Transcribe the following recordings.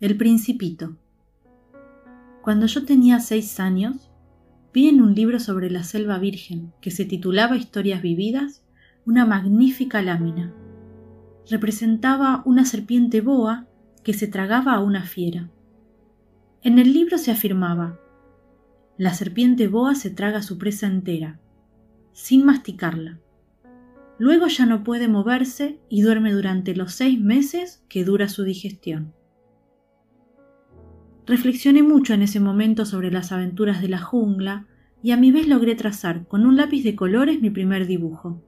El Principito. Cuando yo tenía seis años, vi en un libro sobre la selva virgen, que se titulaba Historias vividas, una magnífica lámina. Representaba una serpiente boa que se tragaba a una fiera. En el libro se afirmaba, la serpiente boa se traga su presa entera, sin masticarla. Luego ya no puede moverse y duerme durante los seis meses que dura su digestión. Reflexioné mucho en ese momento sobre las aventuras de la jungla y a mi vez logré trazar con un lápiz de colores mi primer dibujo.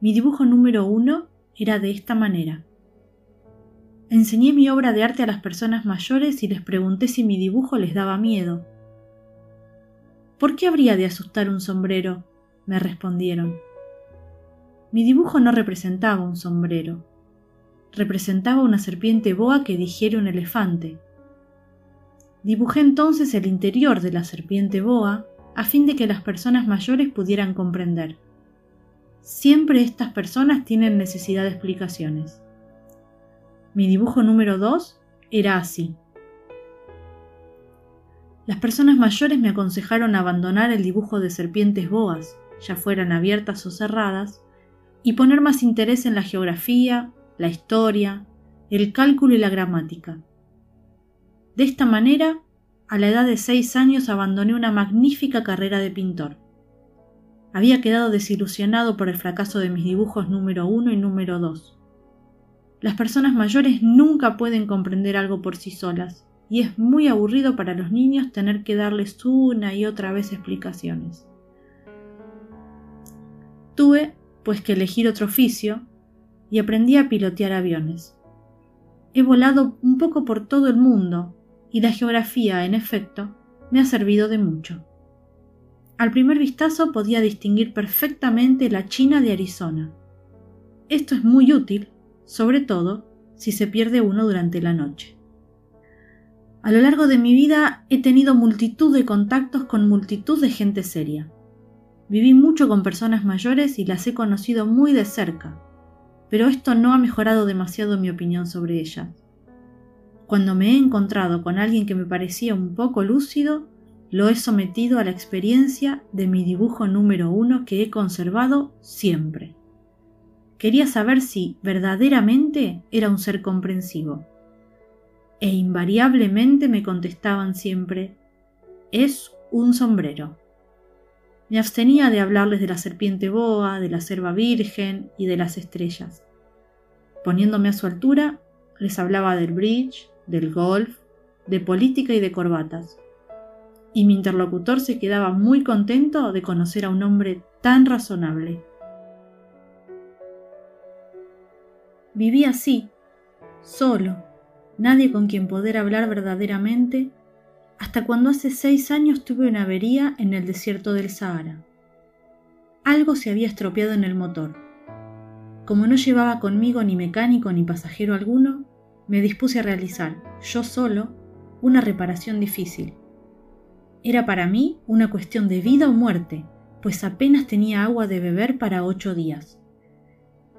Mi dibujo número uno era de esta manera. Enseñé mi obra de arte a las personas mayores y les pregunté si mi dibujo les daba miedo. ¿Por qué habría de asustar un sombrero? me respondieron. Mi dibujo no representaba un sombrero, representaba una serpiente boa que digiere un elefante. Dibujé entonces el interior de la serpiente boa a fin de que las personas mayores pudieran comprender. Siempre estas personas tienen necesidad de explicaciones. Mi dibujo número 2 era así. Las personas mayores me aconsejaron abandonar el dibujo de serpientes boas, ya fueran abiertas o cerradas, y poner más interés en la geografía, la historia, el cálculo y la gramática. De esta manera, a la edad de seis años abandoné una magnífica carrera de pintor. Había quedado desilusionado por el fracaso de mis dibujos número uno y número dos. Las personas mayores nunca pueden comprender algo por sí solas, y es muy aburrido para los niños tener que darles una y otra vez explicaciones. Tuve, pues, que elegir otro oficio y aprendí a pilotear aviones. He volado un poco por todo el mundo y la geografía, en efecto, me ha servido de mucho. Al primer vistazo podía distinguir perfectamente la China de Arizona. Esto es muy útil, sobre todo si se pierde uno durante la noche. A lo largo de mi vida he tenido multitud de contactos con multitud de gente seria. Viví mucho con personas mayores y las he conocido muy de cerca, pero esto no ha mejorado demasiado mi opinión sobre ellas. Cuando me he encontrado con alguien que me parecía un poco lúcido, lo he sometido a la experiencia de mi dibujo número uno que he conservado siempre. Quería saber si verdaderamente era un ser comprensivo. E invariablemente me contestaban siempre, es un sombrero. Me abstenía de hablarles de la serpiente boa, de la selva virgen y de las estrellas. Poniéndome a su altura, les hablaba del bridge, del golf, de política y de corbatas. Y mi interlocutor se quedaba muy contento de conocer a un hombre tan razonable. Viví así, solo, nadie con quien poder hablar verdaderamente, hasta cuando hace seis años tuve una avería en el desierto del Sahara. Algo se había estropeado en el motor. Como no llevaba conmigo ni mecánico ni pasajero alguno, me dispuse a realizar, yo solo, una reparación difícil. Era para mí una cuestión de vida o muerte, pues apenas tenía agua de beber para ocho días.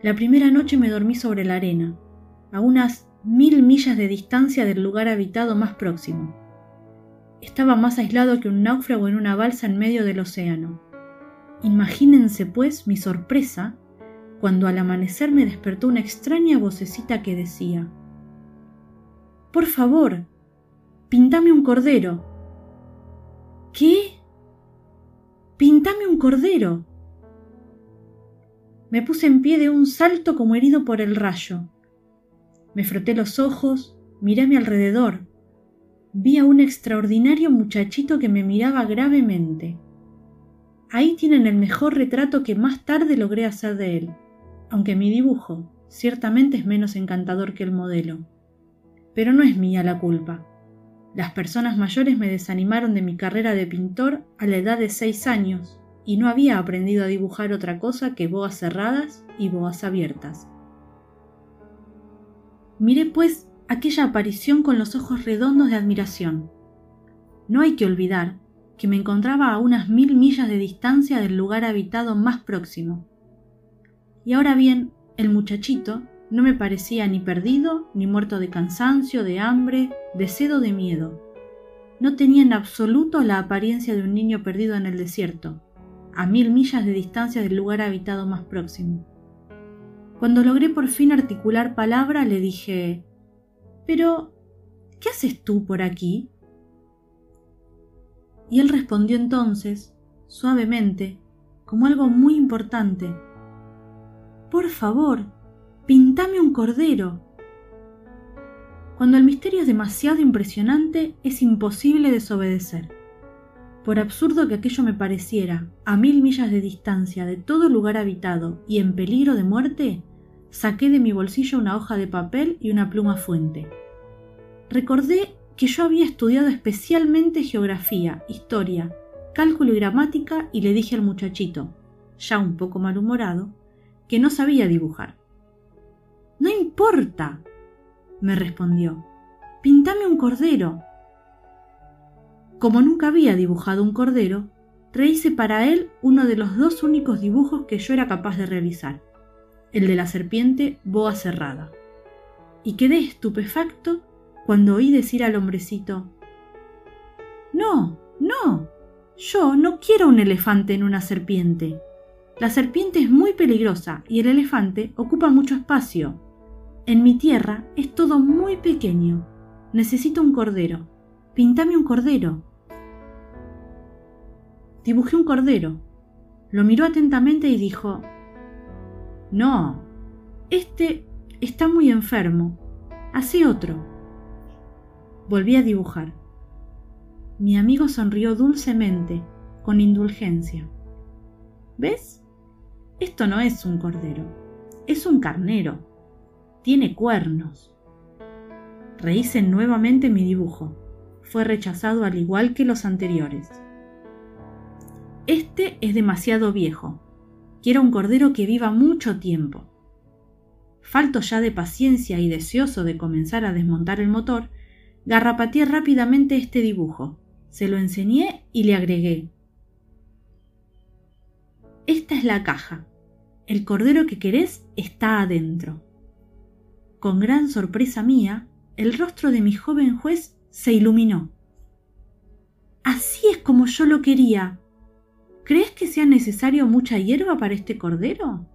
La primera noche me dormí sobre la arena, a unas mil millas de distancia del lugar habitado más próximo. Estaba más aislado que un náufrago en una balsa en medio del océano. Imagínense, pues, mi sorpresa cuando al amanecer me despertó una extraña vocecita que decía por favor, pintame un cordero. ¿Qué? Pintame un cordero. Me puse en pie de un salto como herido por el rayo. Me froté los ojos, miré a mi alrededor. Vi a un extraordinario muchachito que me miraba gravemente. Ahí tienen el mejor retrato que más tarde logré hacer de él, aunque mi dibujo ciertamente es menos encantador que el modelo. Pero no es mía la culpa. Las personas mayores me desanimaron de mi carrera de pintor a la edad de seis años y no había aprendido a dibujar otra cosa que boas cerradas y boas abiertas. Miré pues aquella aparición con los ojos redondos de admiración. No hay que olvidar que me encontraba a unas mil millas de distancia del lugar habitado más próximo. Y ahora bien, el muchachito No me parecía ni perdido, ni muerto de cansancio, de hambre, de sed o de miedo. No tenía en absoluto la apariencia de un niño perdido en el desierto, a mil millas de distancia del lugar habitado más próximo. Cuando logré por fin articular palabra, le dije Pero, ¿qué haces tú por aquí? Y él respondió entonces, suavemente, como algo muy importante. Por favor, pintame un cordero. Cuando el misterio es demasiado impresionante, es imposible desobedecer. Por absurdo que aquello me pareciera, a mil millas de distancia de todo lugar habitado y en peligro de muerte, saqué de mi bolsillo una hoja de papel y una pluma fuente. Recordé que yo había estudiado especialmente geografía, historia, cálculo y gramática y le dije al muchachito, ya un poco malhumorado, que no sabía dibujar. No importa, me respondió. Pintame un cordero. Como nunca había dibujado un cordero, rehice para él uno de los dos únicos dibujos que yo era capaz de realizar, el de la serpiente boa cerrada. Y quedé estupefacto cuando oí decir al hombrecito No, no, yo no quiero un elefante en una serpiente. La serpiente es muy peligrosa y el elefante ocupa mucho espacio. En mi tierra es todo muy pequeño. Necesito un cordero. Pintame un cordero. Dibujé un cordero. Lo miró atentamente y dijo, No, este está muy enfermo. Hace otro. Volví a dibujar. Mi amigo sonrió dulcemente, con indulgencia. ¿Ves? Esto no es un cordero, es un carnero. Tiene cuernos. Rehice nuevamente mi dibujo. Fue rechazado al igual que los anteriores. Este es demasiado viejo. Quiero un cordero que viva mucho tiempo. Falto ya de paciencia y deseoso de comenzar a desmontar el motor, Garrapateé rápidamente este dibujo, se lo enseñé y le agregué. Esta es la caja. El cordero que querés está adentro. Con gran sorpresa mía, el rostro de mi joven juez se iluminó. Así es como yo lo quería. ¿Crees que sea necesario mucha hierba para este cordero?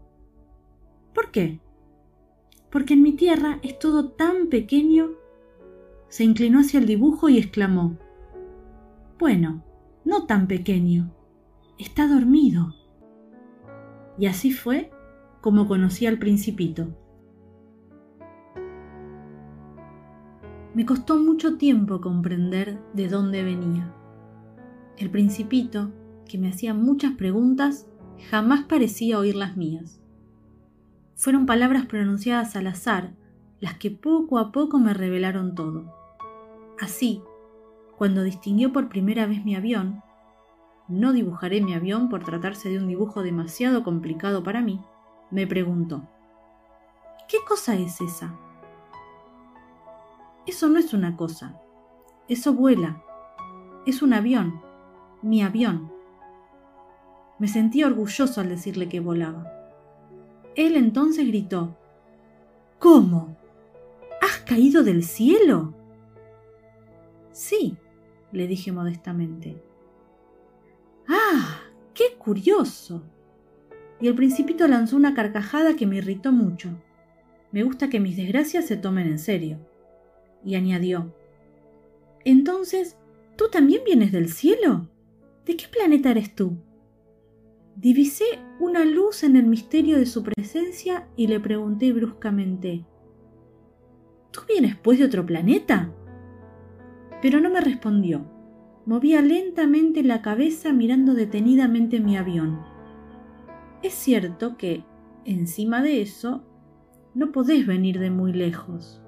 ¿Por qué? Porque en mi tierra es todo tan pequeño se inclinó hacia el dibujo y exclamó, Bueno, no tan pequeño, está dormido. Y así fue como conocí al principito. Me costó mucho tiempo comprender de dónde venía. El principito, que me hacía muchas preguntas, jamás parecía oír las mías. Fueron palabras pronunciadas al azar las que poco a poco me revelaron todo. Así, cuando distinguió por primera vez mi avión, no dibujaré mi avión por tratarse de un dibujo demasiado complicado para mí, me preguntó, ¿qué cosa es esa? Eso no es una cosa, eso vuela, es un avión, mi avión. Me sentí orgulloso al decirle que volaba. Él entonces gritó, ¿Cómo? ¿Has caído del cielo? Sí, le dije modestamente. ¡Ah! ¡Qué curioso! Y el principito lanzó una carcajada que me irritó mucho. Me gusta que mis desgracias se tomen en serio. Y añadió, Entonces, ¿tú también vienes del cielo? ¿De qué planeta eres tú? Divisé una luz en el misterio de su presencia y le pregunté bruscamente, ¿Tú vienes pues de otro planeta? pero no me respondió. Movía lentamente la cabeza mirando detenidamente mi avión. Es cierto que, encima de eso, no podés venir de muy lejos.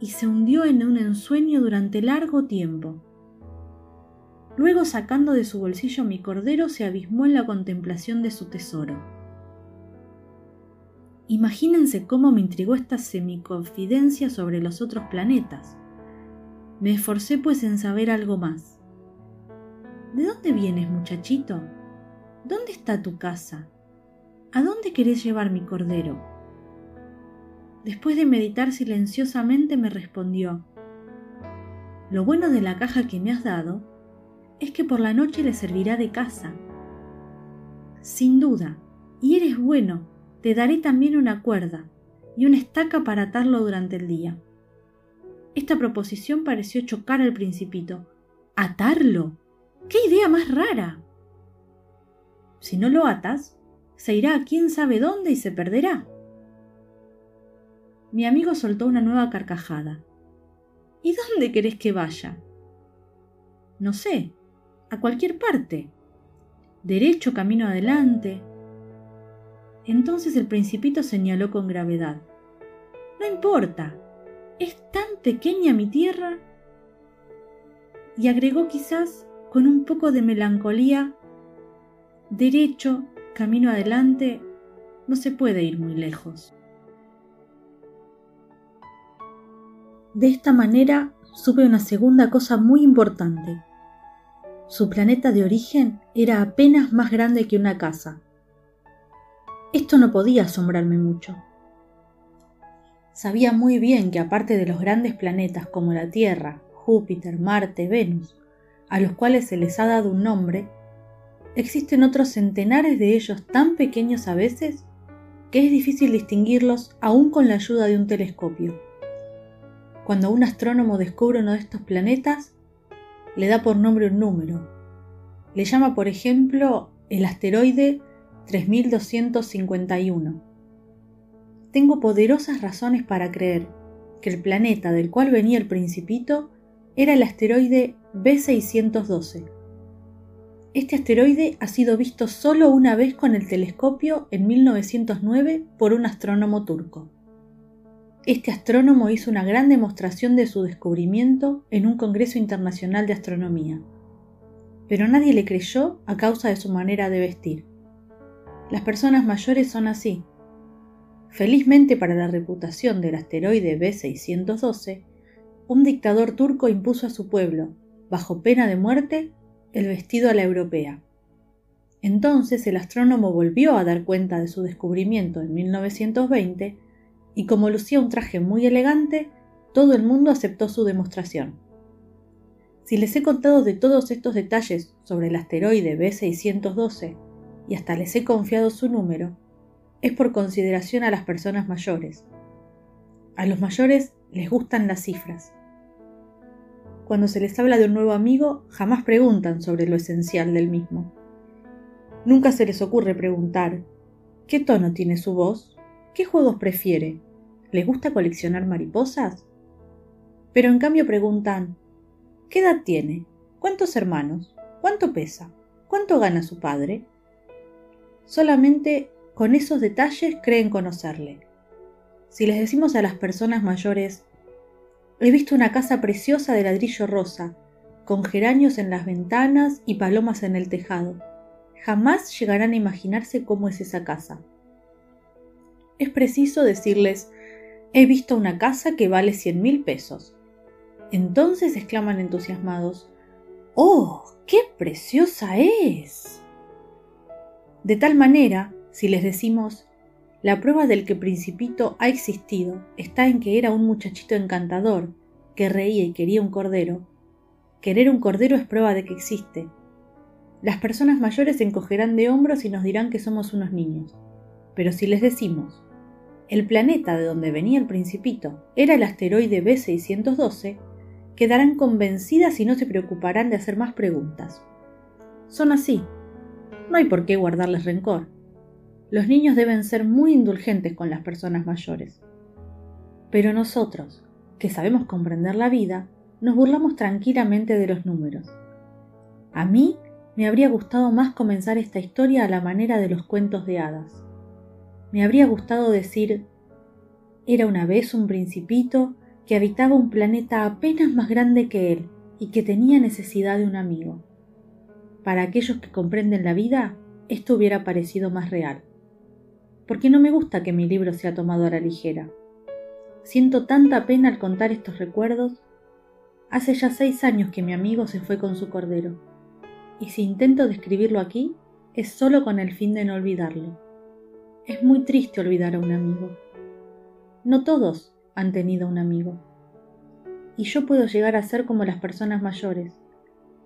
Y se hundió en un ensueño durante largo tiempo. Luego, sacando de su bolsillo mi cordero, se abismó en la contemplación de su tesoro. Imagínense cómo me intrigó esta semiconfidencia sobre los otros planetas. Me esforcé pues en saber algo más. ¿De dónde vienes, muchachito? ¿Dónde está tu casa? ¿A dónde querés llevar mi cordero? Después de meditar silenciosamente, me respondió, Lo bueno de la caja que me has dado es que por la noche le servirá de casa. Sin duda, y eres bueno, te daré también una cuerda y una estaca para atarlo durante el día. Esta proposición pareció chocar al principito. ¿Atarlo? ¡Qué idea más rara! Si no lo atas, se irá a quién sabe dónde y se perderá. Mi amigo soltó una nueva carcajada. ¿Y dónde querés que vaya? No sé, a cualquier parte. Derecho camino adelante. Entonces el principito señaló con gravedad. No importa, es tan pequeña mi tierra. Y agregó quizás con un poco de melancolía, derecho, camino adelante, no se puede ir muy lejos. De esta manera supe una segunda cosa muy importante. Su planeta de origen era apenas más grande que una casa. Esto no podía asombrarme mucho. Sabía muy bien que aparte de los grandes planetas como la Tierra, Júpiter, Marte, Venus, a los cuales se les ha dado un nombre, existen otros centenares de ellos tan pequeños a veces que es difícil distinguirlos aún con la ayuda de un telescopio. Cuando un astrónomo descubre uno de estos planetas, le da por nombre un número. Le llama, por ejemplo, el asteroide 3251. Tengo poderosas razones para creer que el planeta del cual venía el principito era el asteroide B612. Este asteroide ha sido visto solo una vez con el telescopio en 1909 por un astrónomo turco. Este astrónomo hizo una gran demostración de su descubrimiento en un Congreso Internacional de Astronomía, pero nadie le creyó a causa de su manera de vestir. Las personas mayores son así. Felizmente para la reputación del asteroide B612, un dictador turco impuso a su pueblo, bajo pena de muerte, el vestido a la europea. Entonces el astrónomo volvió a dar cuenta de su descubrimiento en 1920 y como lucía un traje muy elegante, todo el mundo aceptó su demostración. Si les he contado de todos estos detalles sobre el asteroide B612 y hasta les he confiado su número, es por consideración a las personas mayores. A los mayores les gustan las cifras. Cuando se les habla de un nuevo amigo, jamás preguntan sobre lo esencial del mismo. Nunca se les ocurre preguntar, ¿qué tono tiene su voz? ¿Qué juegos prefiere? ¿Le gusta coleccionar mariposas? Pero en cambio preguntan, ¿qué edad tiene? ¿Cuántos hermanos? ¿Cuánto pesa? ¿Cuánto gana su padre? Solamente con esos detalles creen conocerle. Si les decimos a las personas mayores, he visto una casa preciosa de ladrillo rosa, con geranios en las ventanas y palomas en el tejado, jamás llegarán a imaginarse cómo es esa casa es preciso decirles, he visto una casa que vale cien mil pesos. Entonces exclaman entusiasmados, ¡Oh, qué preciosa es! De tal manera, si les decimos, la prueba del que Principito ha existido está en que era un muchachito encantador, que reía y quería un cordero. Querer un cordero es prueba de que existe. Las personas mayores se encogerán de hombros y nos dirán que somos unos niños. Pero si les decimos, el planeta de donde venía el principito era el asteroide B612, quedarán convencidas y no se preocuparán de hacer más preguntas. Son así. No hay por qué guardarles rencor. Los niños deben ser muy indulgentes con las personas mayores. Pero nosotros, que sabemos comprender la vida, nos burlamos tranquilamente de los números. A mí me habría gustado más comenzar esta historia a la manera de los cuentos de hadas me habría gustado decir, era una vez un principito que habitaba un planeta apenas más grande que él y que tenía necesidad de un amigo. Para aquellos que comprenden la vida, esto hubiera parecido más real. Porque no me gusta que mi libro sea tomado a la ligera. Siento tanta pena al contar estos recuerdos. Hace ya seis años que mi amigo se fue con su cordero, y si intento describirlo aquí, es solo con el fin de no olvidarlo. Es muy triste olvidar a un amigo. no todos han tenido un amigo. Y yo puedo llegar a ser como las personas mayores,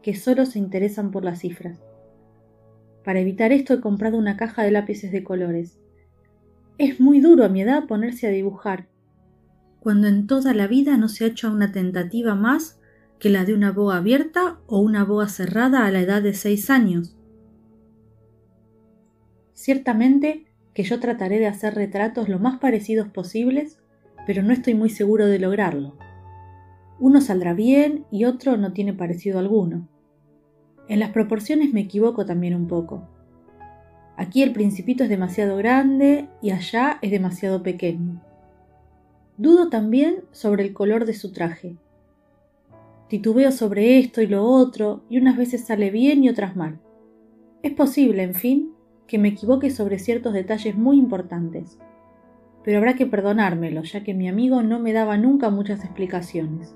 que solo se interesan por las cifras. Para evitar esto he comprado una caja de lápices de colores. Es muy duro a mi edad ponerse a dibujar, cuando en toda la vida no se ha hecho una tentativa más que la de una boa abierta o una boa cerrada a la edad de seis años. Ciertamente que yo trataré de hacer retratos lo más parecidos posibles, pero no estoy muy seguro de lograrlo. Uno saldrá bien y otro no tiene parecido alguno. En las proporciones me equivoco también un poco. Aquí el principito es demasiado grande y allá es demasiado pequeño. Dudo también sobre el color de su traje. Titubeo sobre esto y lo otro, y unas veces sale bien y otras mal. Es posible, en fin, que me equivoque sobre ciertos detalles muy importantes. Pero habrá que perdonármelo, ya que mi amigo no me daba nunca muchas explicaciones.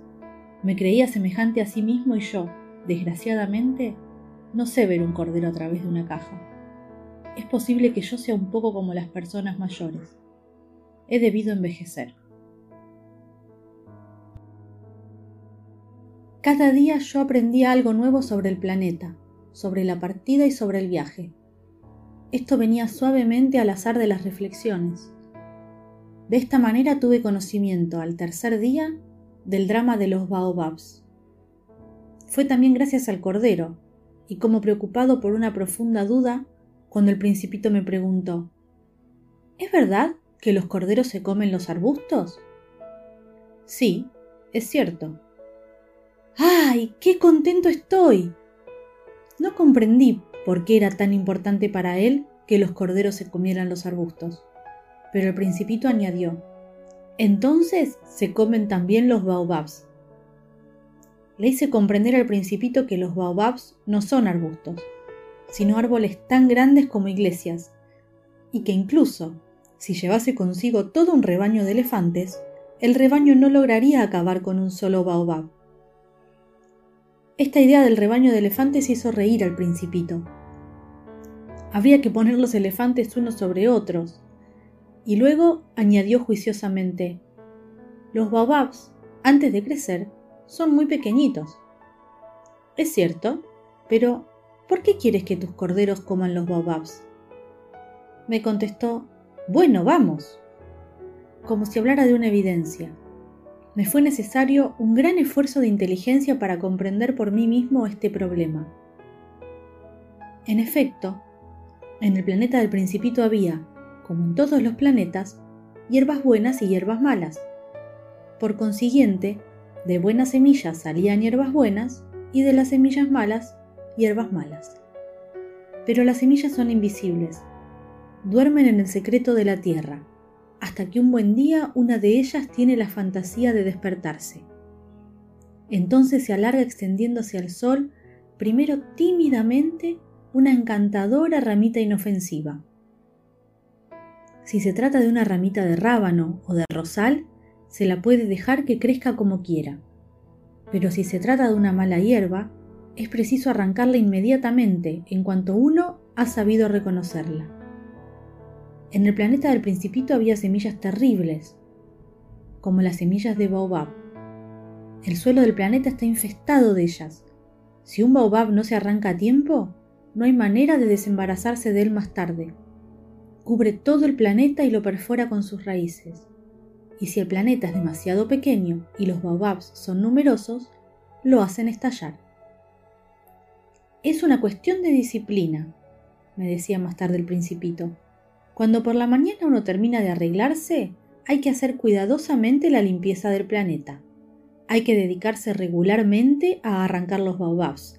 Me creía semejante a sí mismo y yo, desgraciadamente, no sé ver un cordero a través de una caja. Es posible que yo sea un poco como las personas mayores. He debido envejecer. Cada día yo aprendía algo nuevo sobre el planeta, sobre la partida y sobre el viaje. Esto venía suavemente al azar de las reflexiones. De esta manera tuve conocimiento al tercer día del drama de los baobabs. Fue también gracias al cordero, y como preocupado por una profunda duda, cuando el principito me preguntó ¿Es verdad que los corderos se comen los arbustos? Sí, es cierto. ¡Ay, qué contento estoy! No comprendí por qué era tan importante para él que los corderos se comieran los arbustos. Pero el principito añadió, entonces se comen también los baobabs. Le hice comprender al principito que los baobabs no son arbustos, sino árboles tan grandes como iglesias, y que incluso, si llevase consigo todo un rebaño de elefantes, el rebaño no lograría acabar con un solo baobab. Esta idea del rebaño de elefantes hizo reír al principito. Habría que poner los elefantes unos sobre otros. Y luego añadió juiciosamente, los baobabs, antes de crecer, son muy pequeñitos. Es cierto, pero ¿por qué quieres que tus corderos coman los baobabs? Me contestó, bueno, vamos. Como si hablara de una evidencia. Me fue necesario un gran esfuerzo de inteligencia para comprender por mí mismo este problema. En efecto, en el planeta del principito había, como en todos los planetas, hierbas buenas y hierbas malas. Por consiguiente, de buenas semillas salían hierbas buenas y de las semillas malas, hierbas malas. Pero las semillas son invisibles, duermen en el secreto de la tierra, hasta que un buen día una de ellas tiene la fantasía de despertarse. Entonces se alarga extendiéndose al sol, primero tímidamente, una encantadora ramita inofensiva. Si se trata de una ramita de rábano o de rosal, se la puede dejar que crezca como quiera. Pero si se trata de una mala hierba, es preciso arrancarla inmediatamente en cuanto uno ha sabido reconocerla. En el planeta del principito había semillas terribles, como las semillas de baobab. El suelo del planeta está infestado de ellas. Si un baobab no se arranca a tiempo, no hay manera de desembarazarse de él más tarde. Cubre todo el planeta y lo perfora con sus raíces y si el planeta es demasiado pequeño y los baobabs son numerosos, lo hacen estallar. Es una cuestión de disciplina, me decía más tarde el principito. Cuando por la mañana uno termina de arreglarse, hay que hacer cuidadosamente la limpieza del planeta. Hay que dedicarse regularmente a arrancar los baobabs,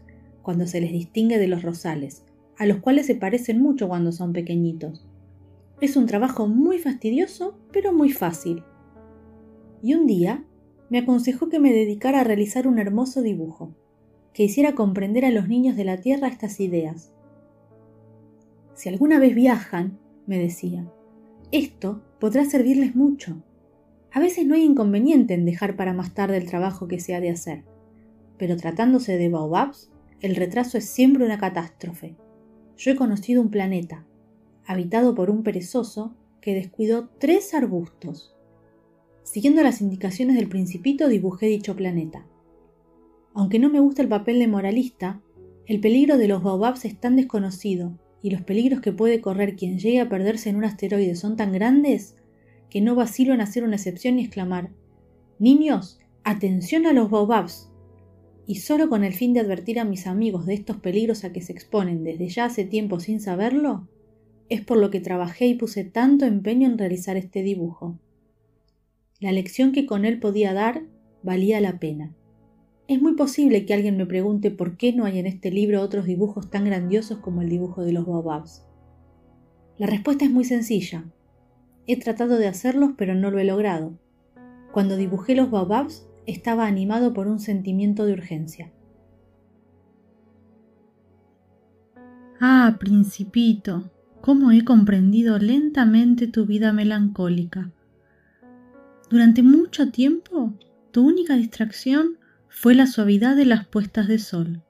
cuando se les distingue de los rosales, a los cuales se parecen mucho cuando son pequeñitos. Es un trabajo muy fastidioso, pero muy fácil, y un día me aconsejó que me dedicara a realizar un hermoso dibujo, que hiciera comprender a los niños de la Tierra estas ideas. Si alguna vez viajan, me decía, esto podrá servirles mucho. A veces no hay inconveniente en dejar para más tarde el trabajo que se ha de hacer, pero tratándose de baobabs, el retraso es siempre una catástrofe. Yo he conocido un planeta, habitado por un perezoso que descuidó tres arbustos Siguiendo las indicaciones del principito dibujé dicho planeta. Aunque no me gusta el papel de moralista, el peligro de los baobabs es tan desconocido y los peligros que puede correr quien llegue a perderse en un asteroide son tan grandes que no vacilo en hacer una excepción y exclamar Niños, atención a los baobabs. Y solo con el fin de advertir a mis amigos de estos peligros a que se exponen desde ya hace tiempo sin saberlo, es por lo que trabajé y puse tanto empeño en realizar este dibujo. La lección que con él podía dar valía la pena. Es muy posible que alguien me pregunte por qué no hay en este libro otros dibujos tan grandiosos como el dibujo de los baobabs. La respuesta es muy sencilla. He tratado de hacerlos pero no lo he logrado. Cuando dibujé los baobabs estaba animado por un sentimiento de urgencia. Ah, principito, cómo he comprendido lentamente tu vida melancólica. Durante mucho tiempo, tu única distracción fue la suavidad de las puestas de sol.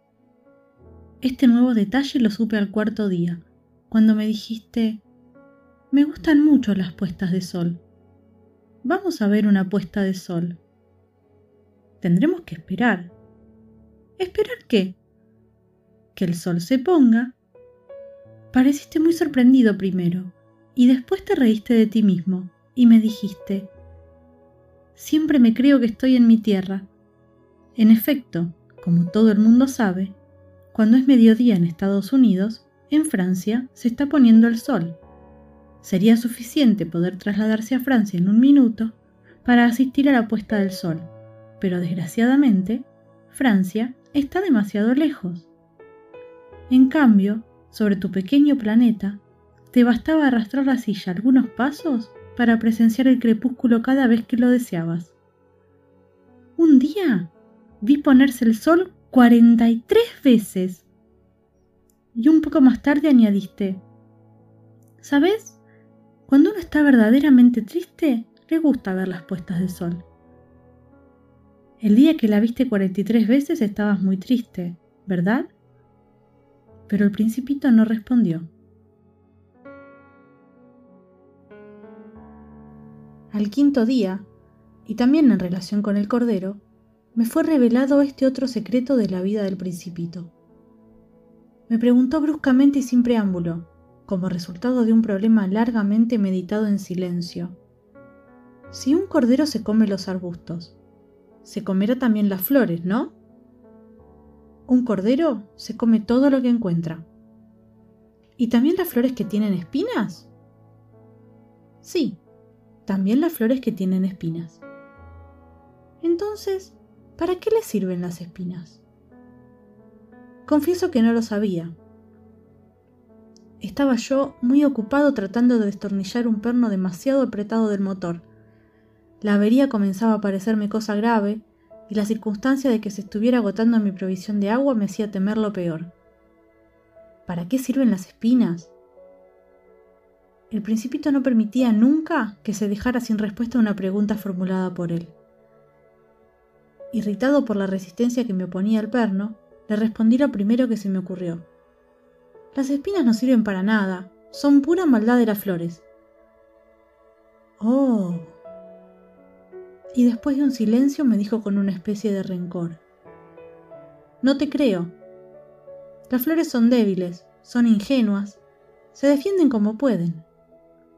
Este nuevo detalle lo supe al cuarto día, cuando me dijiste, me gustan mucho las puestas de sol. Vamos a ver una puesta de sol. Tendremos que esperar. ¿Esperar qué? Que el sol se ponga. Pareciste muy sorprendido primero, y después te reíste de ti mismo, y me dijiste, siempre me creo que estoy en mi tierra, en efecto, como todo el mundo sabe, cuando es mediodía en Estados Unidos, en Francia se está poniendo el sol. Sería suficiente poder trasladarse a Francia en un minuto para asistir a la puesta del sol, pero desgraciadamente, Francia está demasiado lejos. En cambio, sobre tu pequeño planeta, te bastaba arrastrar la silla algunos pasos para presenciar el crepúsculo cada vez que lo deseabas. Un día vi ponerse el sol 43 veces. Y un poco más tarde añadiste, ¿sabes? Cuando uno está verdaderamente triste, le gusta ver las puestas de sol. El día que la viste 43 veces estabas muy triste, ¿verdad? Pero el principito no respondió. Al quinto día, y también en relación con el cordero, me fue revelado este otro secreto de la vida del principito. Me preguntó bruscamente y sin preámbulo, como resultado de un problema largamente meditado en silencio. Si un cordero se come los arbustos, se comerá también las flores, ¿no? Un cordero se come todo lo que encuentra. ¿Y también las flores que tienen espinas? Sí, también las flores que tienen espinas. Entonces, ¿Para qué le sirven las espinas? Confieso que no lo sabía. Estaba yo muy ocupado tratando de destornillar un perno demasiado apretado del motor. La avería comenzaba a parecerme cosa grave y la circunstancia de que se estuviera agotando mi provisión de agua me hacía temer lo peor. ¿Para qué sirven las espinas? El principito no permitía nunca que se dejara sin respuesta una pregunta formulada por él. Irritado por la resistencia que me oponía al perno, le respondí lo primero que se me ocurrió. Las espinas no sirven para nada, son pura maldad de las flores. Oh. Y después de un silencio me dijo con una especie de rencor. No te creo. Las flores son débiles, son ingenuas, se defienden como pueden.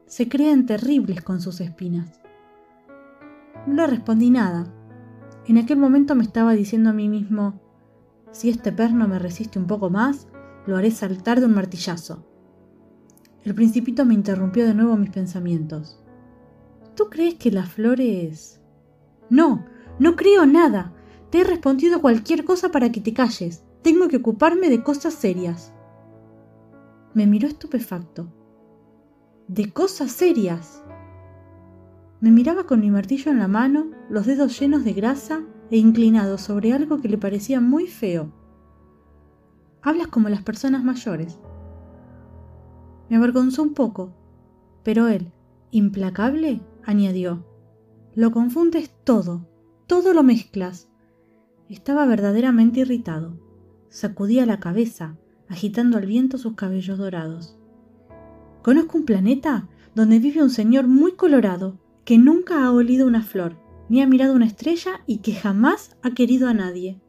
Se creen terribles con sus espinas. No le respondí nada, en aquel momento me estaba diciendo a mí mismo, si este perno me resiste un poco más, lo haré saltar de un martillazo. El principito me interrumpió de nuevo mis pensamientos. ¿Tú crees que las flores... No, no creo nada. Te he respondido cualquier cosa para que te calles. Tengo que ocuparme de cosas serias. Me miró estupefacto. ¿De cosas serias? Me miraba con mi martillo en la mano, los dedos llenos de grasa e inclinado sobre algo que le parecía muy feo. Hablas como las personas mayores. Me avergonzó un poco, pero él, implacable, añadió, lo confundes todo, todo lo mezclas. Estaba verdaderamente irritado. Sacudía la cabeza, agitando al viento sus cabellos dorados. Conozco un planeta donde vive un señor muy colorado que nunca ha olido una flor, ni ha mirado una estrella y que jamás ha querido a nadie.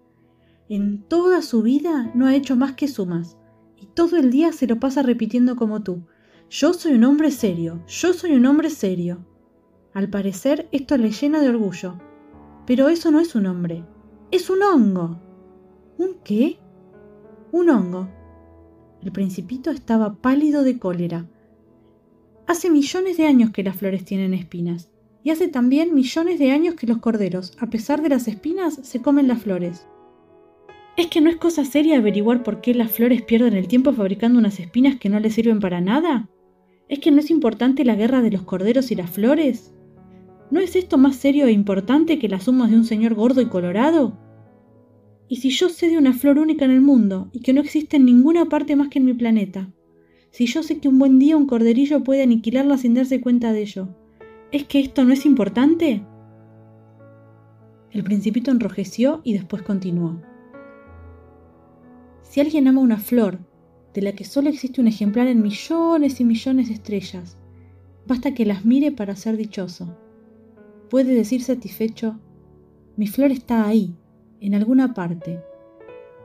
En toda su vida no ha hecho más que sumas, y todo el día se lo pasa repitiendo como tú. Yo soy un hombre serio, yo soy un hombre serio. Al parecer esto le llena de orgullo. Pero eso no es un hombre, es un hongo. ¿Un qué? Un hongo. El principito estaba pálido de cólera. Hace millones de años que las flores tienen espinas, y hace también millones de años que los corderos, a pesar de las espinas, se comen las flores. ¿Es que no es cosa seria averiguar por qué las flores pierden el tiempo fabricando unas espinas que no les sirven para nada? ¿Es que no es importante la guerra de los corderos y las flores? ¿No es esto más serio e importante que las sumas de un señor gordo y colorado? ¿Y si yo sé de una flor única en el mundo y que no existe en ninguna parte más que en mi planeta? Si yo sé que un buen día un corderillo puede aniquilarla sin darse cuenta de ello, ¿es que esto no es importante? El principito enrojeció y después continuó. Si alguien ama una flor, de la que solo existe un ejemplar en millones y millones de estrellas, basta que las mire para ser dichoso puede decir satisfecho, mi flor está ahí, en alguna parte.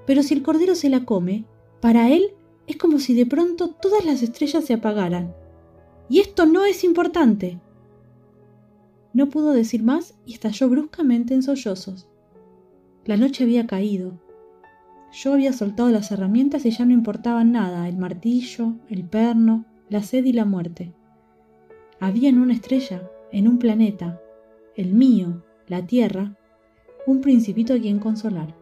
Pero si el cordero se la come, para él es como si de pronto todas las estrellas se apagaran. Y esto no es importante. No pudo decir más y estalló bruscamente en sollozos. La noche había caído. Yo había soltado las herramientas y ya no importaban nada, el martillo, el perno, la sed y la muerte. Había en una estrella, en un planeta, el mío, la tierra, un principito a quien consolar.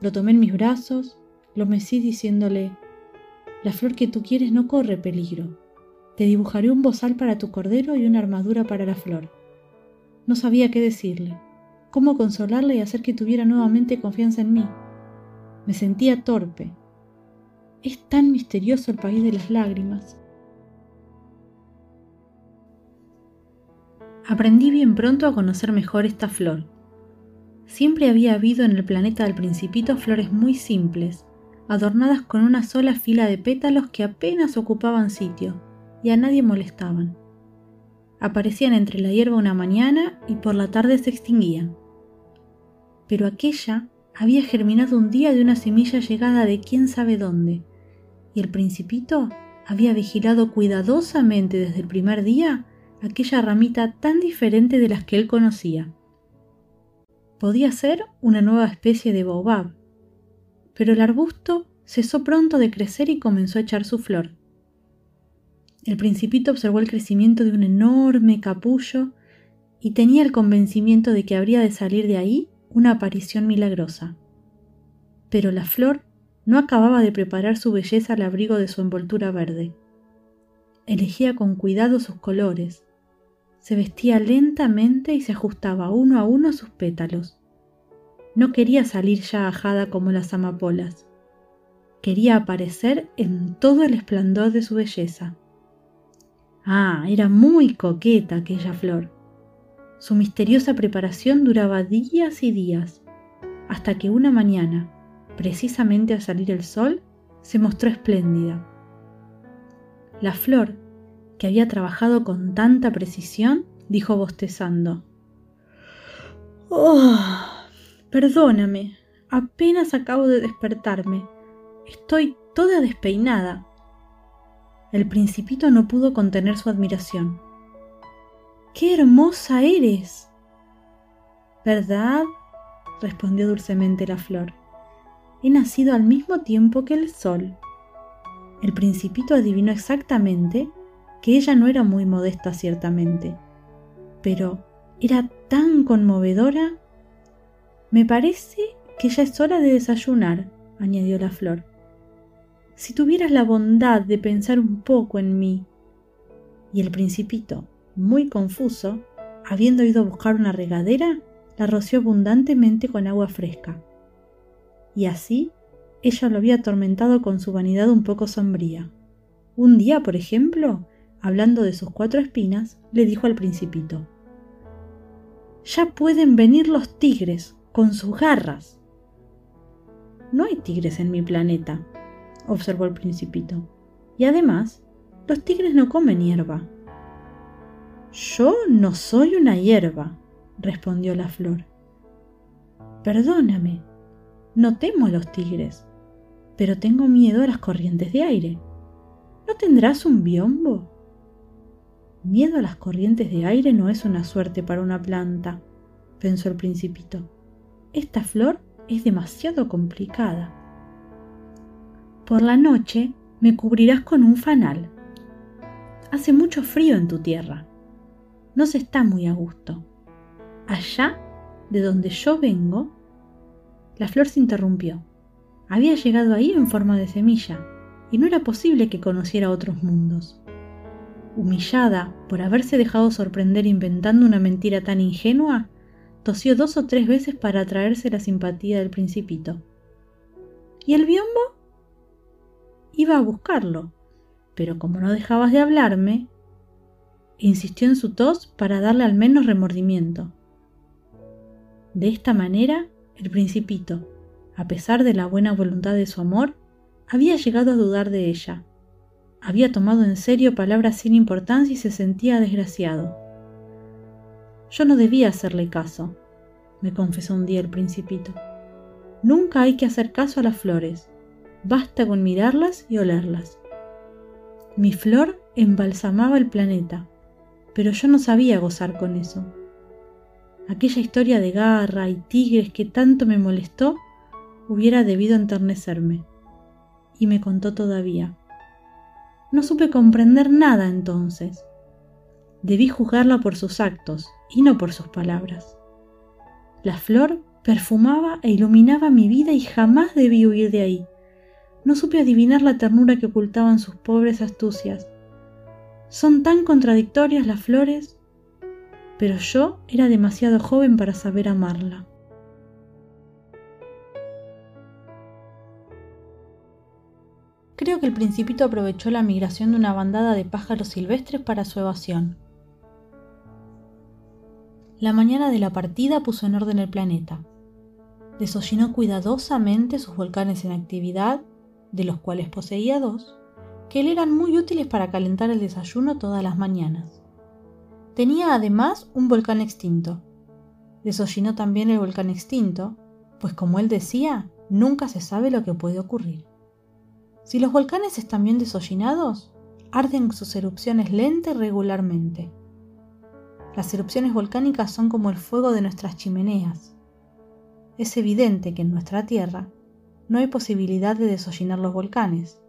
Lo tomé en mis brazos, lo mecí diciéndole, la flor que tú quieres no corre peligro. Te dibujaré un bozal para tu cordero y una armadura para la flor. No sabía qué decirle, cómo consolarle y hacer que tuviera nuevamente confianza en mí. Me sentía torpe. Es tan misterioso el país de las lágrimas. Aprendí bien pronto a conocer mejor esta flor. Siempre había habido en el planeta del principito flores muy simples, adornadas con una sola fila de pétalos que apenas ocupaban sitio y a nadie molestaban. Aparecían entre la hierba una mañana y por la tarde se extinguían. Pero aquella había germinado un día de una semilla llegada de quién sabe dónde, y el principito había vigilado cuidadosamente desde el primer día aquella ramita tan diferente de las que él conocía. Podía ser una nueva especie de baobab, pero el arbusto cesó pronto de crecer y comenzó a echar su flor. El principito observó el crecimiento de un enorme capullo y tenía el convencimiento de que habría de salir de ahí una aparición milagrosa. Pero la flor no acababa de preparar su belleza al abrigo de su envoltura verde. Elegía con cuidado sus colores, se vestía lentamente y se ajustaba uno a uno sus pétalos. No quería salir ya ajada como las amapolas. Quería aparecer en todo el esplendor de su belleza. Ah, era muy coqueta aquella flor. Su misteriosa preparación duraba días y días, hasta que una mañana, precisamente al salir el sol, se mostró espléndida. La flor que había trabajado con tanta precisión, dijo bostezando. Oh, perdóname, apenas acabo de despertarme. Estoy toda despeinada. El principito no pudo contener su admiración. ¡Qué hermosa eres! ¿Verdad? respondió dulcemente la flor. He nacido al mismo tiempo que el sol. El principito adivinó exactamente que ella no era muy modesta ciertamente, pero era tan conmovedora. Me parece que ya es hora de desayunar, añadió la flor. Si tuvieras la bondad de pensar un poco en mí. Y el principito, muy confuso, habiendo ido a buscar una regadera, la roció abundantemente con agua fresca. Y así ella lo había atormentado con su vanidad un poco sombría. Un día, por ejemplo, hablando de sus cuatro espinas, le dijo al principito, Ya pueden venir los tigres con sus garras. No hay tigres en mi planeta, observó el principito. Y además, los tigres no comen hierba. Yo no soy una hierba, respondió la flor. Perdóname, no temo a los tigres, pero tengo miedo a las corrientes de aire. ¿No tendrás un biombo? Miedo a las corrientes de aire no es una suerte para una planta, pensó el principito. Esta flor es demasiado complicada. Por la noche me cubrirás con un fanal. Hace mucho frío en tu tierra. No se está muy a gusto. Allá, de donde yo vengo, la flor se interrumpió. Había llegado ahí en forma de semilla, y no era posible que conociera otros mundos. Humillada por haberse dejado sorprender inventando una mentira tan ingenua, tosió dos o tres veces para atraerse la simpatía del principito. ¿Y el biombo? Iba a buscarlo, pero como no dejabas de hablarme, insistió en su tos para darle al menos remordimiento. De esta manera, el principito, a pesar de la buena voluntad de su amor, había llegado a dudar de ella. Había tomado en serio palabras sin importancia y se sentía desgraciado. Yo no debía hacerle caso, me confesó un día el principito. Nunca hay que hacer caso a las flores, basta con mirarlas y olerlas. Mi flor embalsamaba el planeta, pero yo no sabía gozar con eso. Aquella historia de garra y tigres que tanto me molestó hubiera debido enternecerme. Y me contó todavía. No supe comprender nada entonces. Debí juzgarla por sus actos y no por sus palabras. La flor perfumaba e iluminaba mi vida y jamás debí huir de ahí. No supe adivinar la ternura que ocultaban sus pobres astucias. Son tan contradictorias las flores, pero yo era demasiado joven para saber amarla. Creo que el principito aprovechó la migración de una bandada de pájaros silvestres para su evasión. La mañana de la partida puso en orden el planeta. Desollinó cuidadosamente sus volcanes en actividad, de los cuales poseía dos, que le eran muy útiles para calentar el desayuno todas las mañanas. Tenía además un volcán extinto. Desollinó también el volcán extinto, pues como él decía, nunca se sabe lo que puede ocurrir. Si los volcanes están bien desollinados, arden sus erupciones lenta y regularmente. Las erupciones volcánicas son como el fuego de nuestras chimeneas. Es evidente que en nuestra Tierra no hay posibilidad de desollinar los volcanes.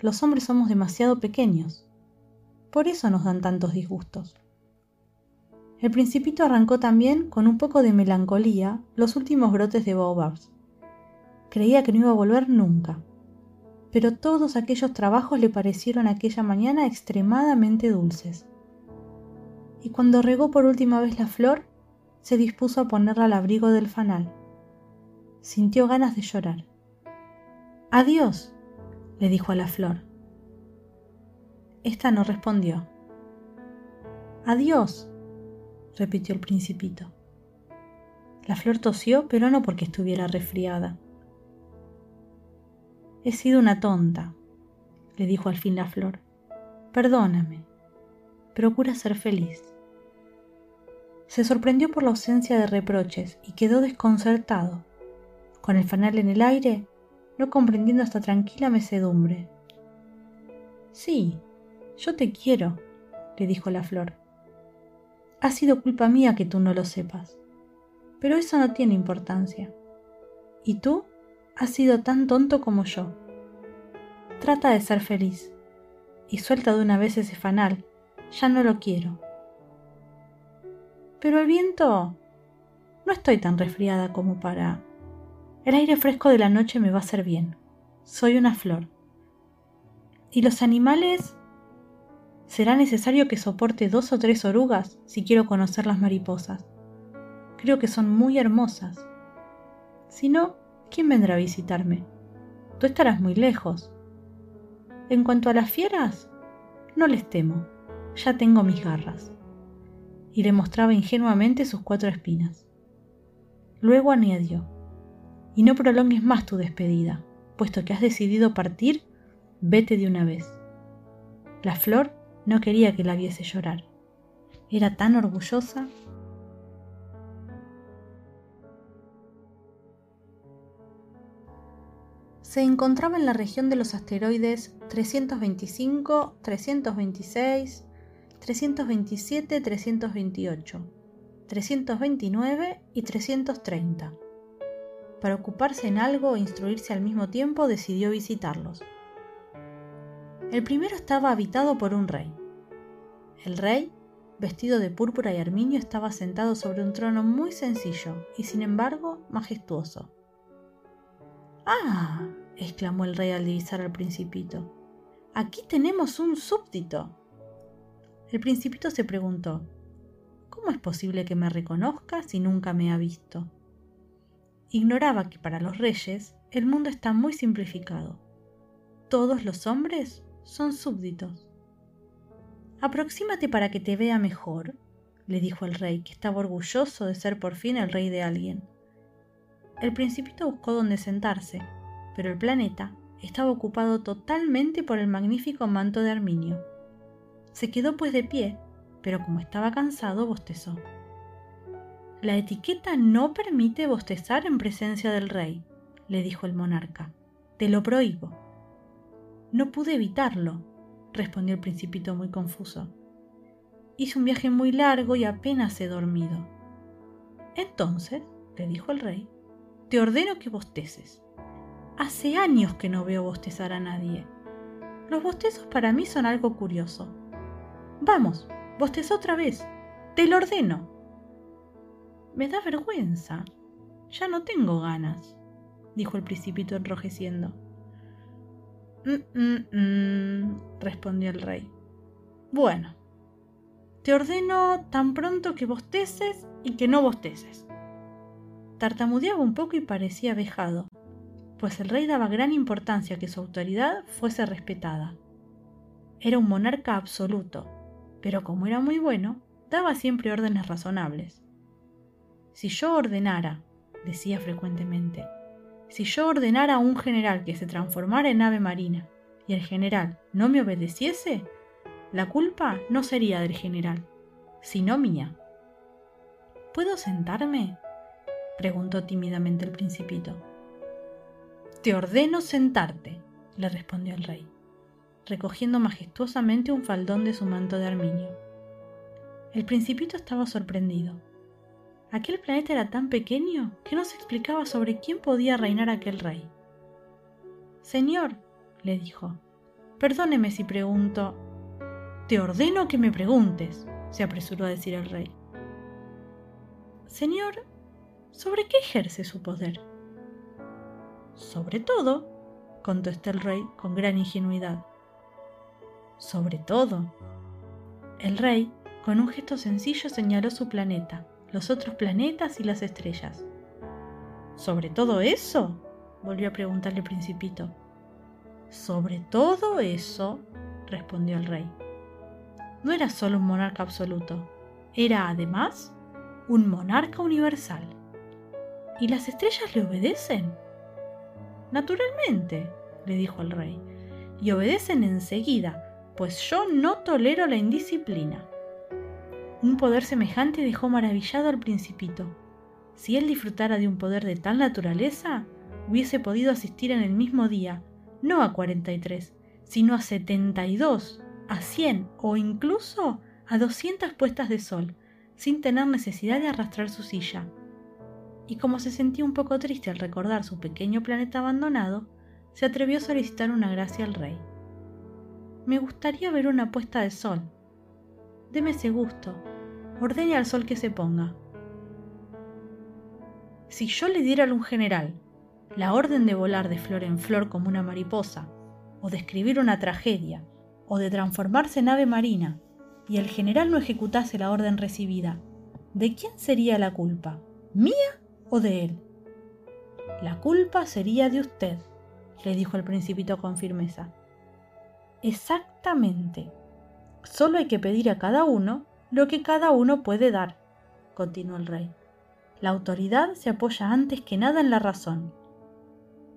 Los hombres somos demasiado pequeños. Por eso nos dan tantos disgustos. El principito arrancó también con un poco de melancolía los últimos brotes de baobabs. Creía que no iba a volver nunca pero todos aquellos trabajos le parecieron aquella mañana extremadamente dulces. Y cuando regó por última vez la flor, se dispuso a ponerla al abrigo del fanal. Sintió ganas de llorar. Adiós, le dijo a la flor. Esta no respondió. Adiós, repitió el principito. La flor tosió, pero no porque estuviera resfriada. He sido una tonta, le dijo al fin la flor. Perdóname. Procura ser feliz. Se sorprendió por la ausencia de reproches y quedó desconcertado, con el fanal en el aire, no comprendiendo esta tranquila mecedumbre. Sí, yo te quiero, le dijo la flor. Ha sido culpa mía que tú no lo sepas, pero eso no tiene importancia. ¿Y tú? Has sido tan tonto como yo. Trata de ser feliz y suelta de una vez ese fanal. Ya no lo quiero. Pero el viento... No estoy tan resfriada como para... El aire fresco de la noche me va a hacer bien. Soy una flor. ¿Y los animales? Será necesario que soporte dos o tres orugas si quiero conocer las mariposas. Creo que son muy hermosas. Si no, ¿quién vendrá a visitarme? Tú estarás muy lejos. En cuanto a las fieras, no les temo, ya tengo mis garras. Y le mostraba ingenuamente sus cuatro espinas. Luego añadió, y no prolongues más tu despedida, puesto que has decidido partir, vete de una vez. La flor no quería que la viese llorar. Era tan orgullosa. Se encontraba en la región de los asteroides 325, 326, 327, 328, 329 y 330. Para ocuparse en algo e instruirse al mismo tiempo, decidió visitarlos. El primero estaba habitado por un rey. El rey, vestido de púrpura y armiño, estaba sentado sobre un trono muy sencillo y sin embargo majestuoso. ¡Ah! Exclamó el rey al divisar al principito. Aquí tenemos un súbdito. El principito se preguntó, ¿cómo es posible que me reconozca si nunca me ha visto? Ignoraba que para los reyes el mundo está muy simplificado. Todos los hombres son súbditos. Aproxímate para que te vea mejor, le dijo el rey, que estaba orgulloso de ser por fin el rey de alguien. El principito buscó dónde sentarse, pero el planeta estaba ocupado totalmente por el magnífico manto de Arminio. Se quedó pues de pie, pero como estaba cansado, bostezó. La etiqueta no permite bostezar en presencia del rey, le dijo el monarca. Te lo prohíbo. No pude evitarlo, respondió el principito muy confuso. Hice un viaje muy largo y apenas he dormido. Entonces, le dijo el rey, te ordeno que bosteces. Hace años que no veo bostezar a nadie. Los bostezos para mí son algo curioso. Vamos, bosteza otra vez. Te lo ordeno. Me da vergüenza. Ya no tengo ganas, dijo el principito enrojeciendo. Mm, mm, mm, respondió el rey. Bueno, te ordeno tan pronto que bosteces y que no bosteces. Tartamudeaba un poco y parecía vejado pues el rey daba gran importancia a que su autoridad fuese respetada. Era un monarca absoluto, pero como era muy bueno, daba siempre órdenes razonables. Si yo ordenara, decía frecuentemente, si yo ordenara a un general que se transformara en ave marina y el general no me obedeciese, la culpa no sería del general, sino mía. ¿Puedo sentarme? preguntó tímidamente el principito. Te ordeno sentarte, le respondió el rey, recogiendo majestuosamente un faldón de su manto de armiño. El principito estaba sorprendido. Aquel planeta era tan pequeño que no se explicaba sobre quién podía reinar aquel rey. Señor, le dijo, perdóneme si pregunto. Te ordeno que me preguntes, se apresuró a decir el rey. Señor, ¿sobre qué ejerce su poder? Sobre todo, contestó el rey con gran ingenuidad. Sobre todo. El rey, con un gesto sencillo, señaló su planeta, los otros planetas y las estrellas. ¿Sobre todo eso? volvió a preguntarle el principito. Sobre todo eso, respondió el rey. No era solo un monarca absoluto, era además un monarca universal. ¿Y las estrellas le obedecen? Naturalmente, le dijo el rey, y obedecen enseguida, pues yo no tolero la indisciplina. Un poder semejante dejó maravillado al principito. Si él disfrutara de un poder de tal naturaleza, hubiese podido asistir en el mismo día, no a 43, sino a 72, a 100 o incluso a 200 puestas de sol, sin tener necesidad de arrastrar su silla y como se sentía un poco triste al recordar su pequeño planeta abandonado, se atrevió a solicitar una gracia al rey. Me gustaría ver una puesta de sol. Deme ese gusto. Ordene al sol que se ponga. Si yo le diera a un general la orden de volar de flor en flor como una mariposa, o de escribir una tragedia, o de transformarse en ave marina, y el general no ejecutase la orden recibida, ¿de quién sería la culpa? ¿Mía o de él. La culpa sería de usted, le dijo el principito con firmeza. Exactamente. Solo hay que pedir a cada uno lo que cada uno puede dar, continuó el rey. La autoridad se apoya antes que nada en la razón.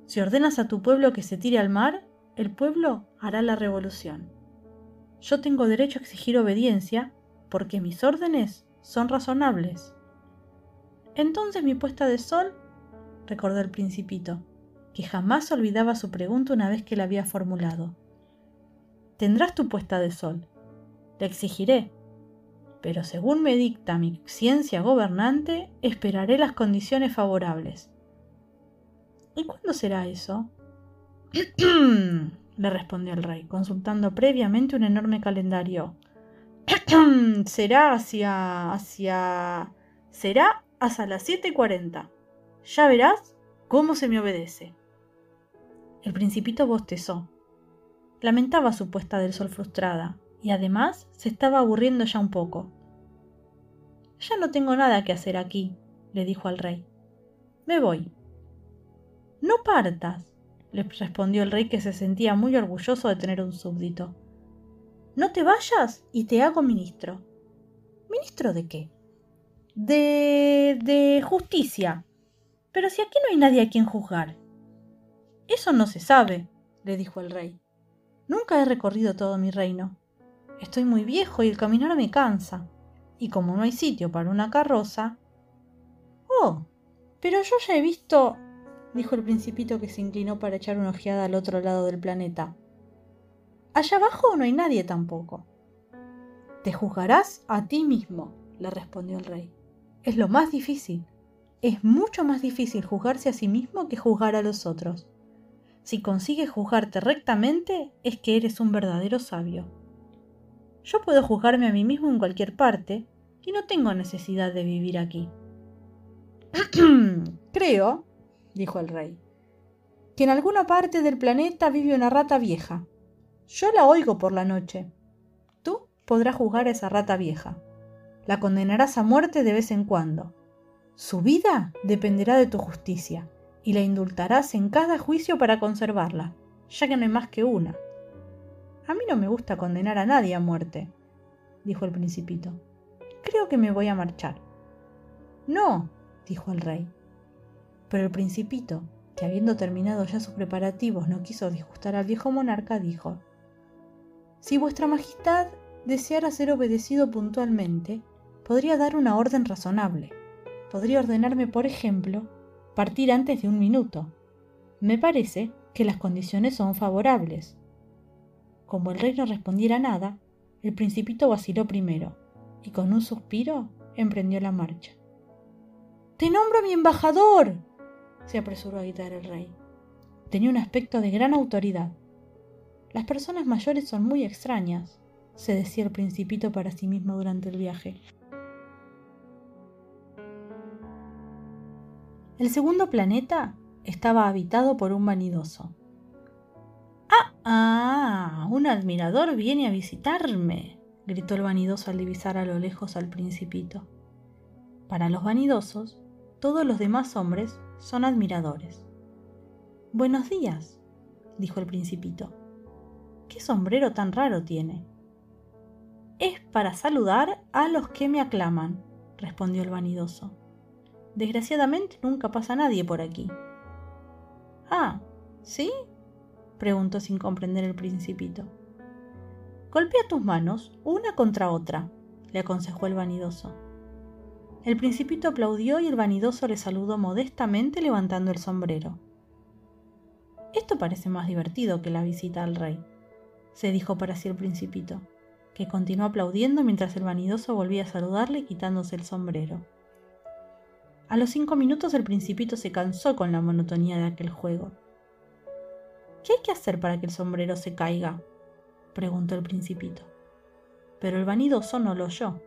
Si ordenas a tu pueblo que se tire al mar, el pueblo hará la revolución. Yo tengo derecho a exigir obediencia porque mis órdenes son razonables. Entonces mi puesta de sol, recordó el principito, que jamás olvidaba su pregunta una vez que la había formulado. Tendrás tu puesta de sol. Le exigiré. Pero según me dicta mi ciencia gobernante, esperaré las condiciones favorables. ¿Y cuándo será eso? le respondió el rey, consultando previamente un enorme calendario. será hacia. hacia. será hasta las siete y cuarenta. Ya verás cómo se me obedece. El principito bostezó. Lamentaba su puesta del sol frustrada, y además se estaba aburriendo ya un poco. Ya no tengo nada que hacer aquí, le dijo al rey. Me voy. No partas, le respondió el rey que se sentía muy orgulloso de tener un súbdito. No te vayas y te hago ministro. ¿Ministro de qué? De... justicia. Pero si aquí no hay nadie a quien juzgar. Eso no se sabe, le dijo el rey. Nunca he recorrido todo mi reino. Estoy muy viejo y el caminar me cansa. Y como no hay sitio para una carroza... Oh, pero yo ya he visto dijo el principito que se inclinó para echar una ojeada al otro lado del planeta. Allá abajo no hay nadie tampoco. Te juzgarás a ti mismo, le respondió el rey. Es lo más difícil. Es mucho más difícil juzgarse a sí mismo que juzgar a los otros. Si consigues juzgarte rectamente, es que eres un verdadero sabio. Yo puedo juzgarme a mí mismo en cualquier parte y no tengo necesidad de vivir aquí. Creo, dijo el rey, que en alguna parte del planeta vive una rata vieja. Yo la oigo por la noche. Tú podrás juzgar a esa rata vieja. La condenarás a muerte de vez en cuando. Su vida dependerá de tu justicia, y la indultarás en cada juicio para conservarla, ya que no hay más que una. A mí no me gusta condenar a nadie a muerte, dijo el principito. Creo que me voy a marchar. No, dijo el rey. Pero el principito, que habiendo terminado ya sus preparativos no quiso disgustar al viejo monarca, dijo, Si vuestra Majestad deseara ser obedecido puntualmente, podría dar una orden razonable. Podría ordenarme, por ejemplo, partir antes de un minuto. Me parece que las condiciones son favorables. Como el rey no respondiera nada, el principito vaciló primero, y con un suspiro emprendió la marcha. Te nombro mi embajador, se apresuró a gritar el rey. Tenía un aspecto de gran autoridad. Las personas mayores son muy extrañas, se decía el principito para sí mismo durante el viaje. El segundo planeta estaba habitado por un vanidoso. ¡Ah! ¡Ah! Un admirador viene a visitarme, gritó el vanidoso al divisar a lo lejos al principito. Para los vanidosos, todos los demás hombres son admiradores. Buenos días, dijo el principito. ¿Qué sombrero tan raro tiene? Es para saludar a los que me aclaman, respondió el vanidoso. Desgraciadamente nunca pasa nadie por aquí. Ah, ¿sí? preguntó sin comprender el principito. Golpea tus manos una contra otra, le aconsejó el vanidoso. El principito aplaudió y el vanidoso le saludó modestamente levantando el sombrero. Esto parece más divertido que la visita al rey, se dijo para sí el principito, que continuó aplaudiendo mientras el vanidoso volvía a saludarle quitándose el sombrero. A los cinco minutos el principito se cansó con la monotonía de aquel juego. ¿Qué hay que hacer para que el sombrero se caiga? preguntó el principito. Pero el vanidoso no lo oyó.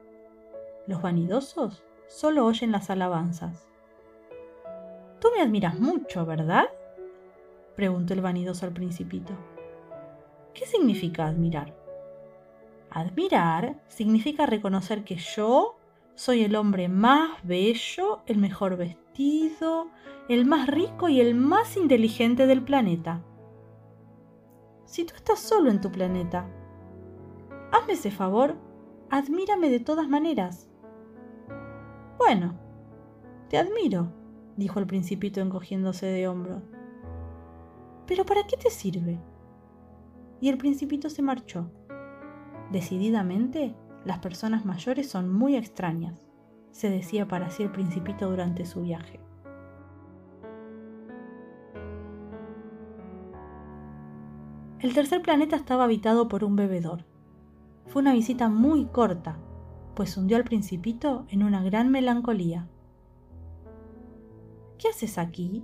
Los vanidosos solo oyen las alabanzas. Tú me admiras mucho, ¿verdad? preguntó el vanidoso al principito. ¿Qué significa admirar? Admirar significa reconocer que yo soy el hombre más bello, el mejor vestido, el más rico y el más inteligente del planeta. Si tú estás solo en tu planeta, hazme ese favor, admírame de todas maneras. Bueno, te admiro, dijo el principito encogiéndose de hombros. ¿Pero para qué te sirve? Y el principito se marchó. Decididamente, Las personas mayores son muy extrañas, se decía para sí el principito durante su viaje. El tercer planeta estaba habitado por un bebedor. Fue una visita muy corta, pues hundió al principito en una gran melancolía. ¿Qué haces aquí?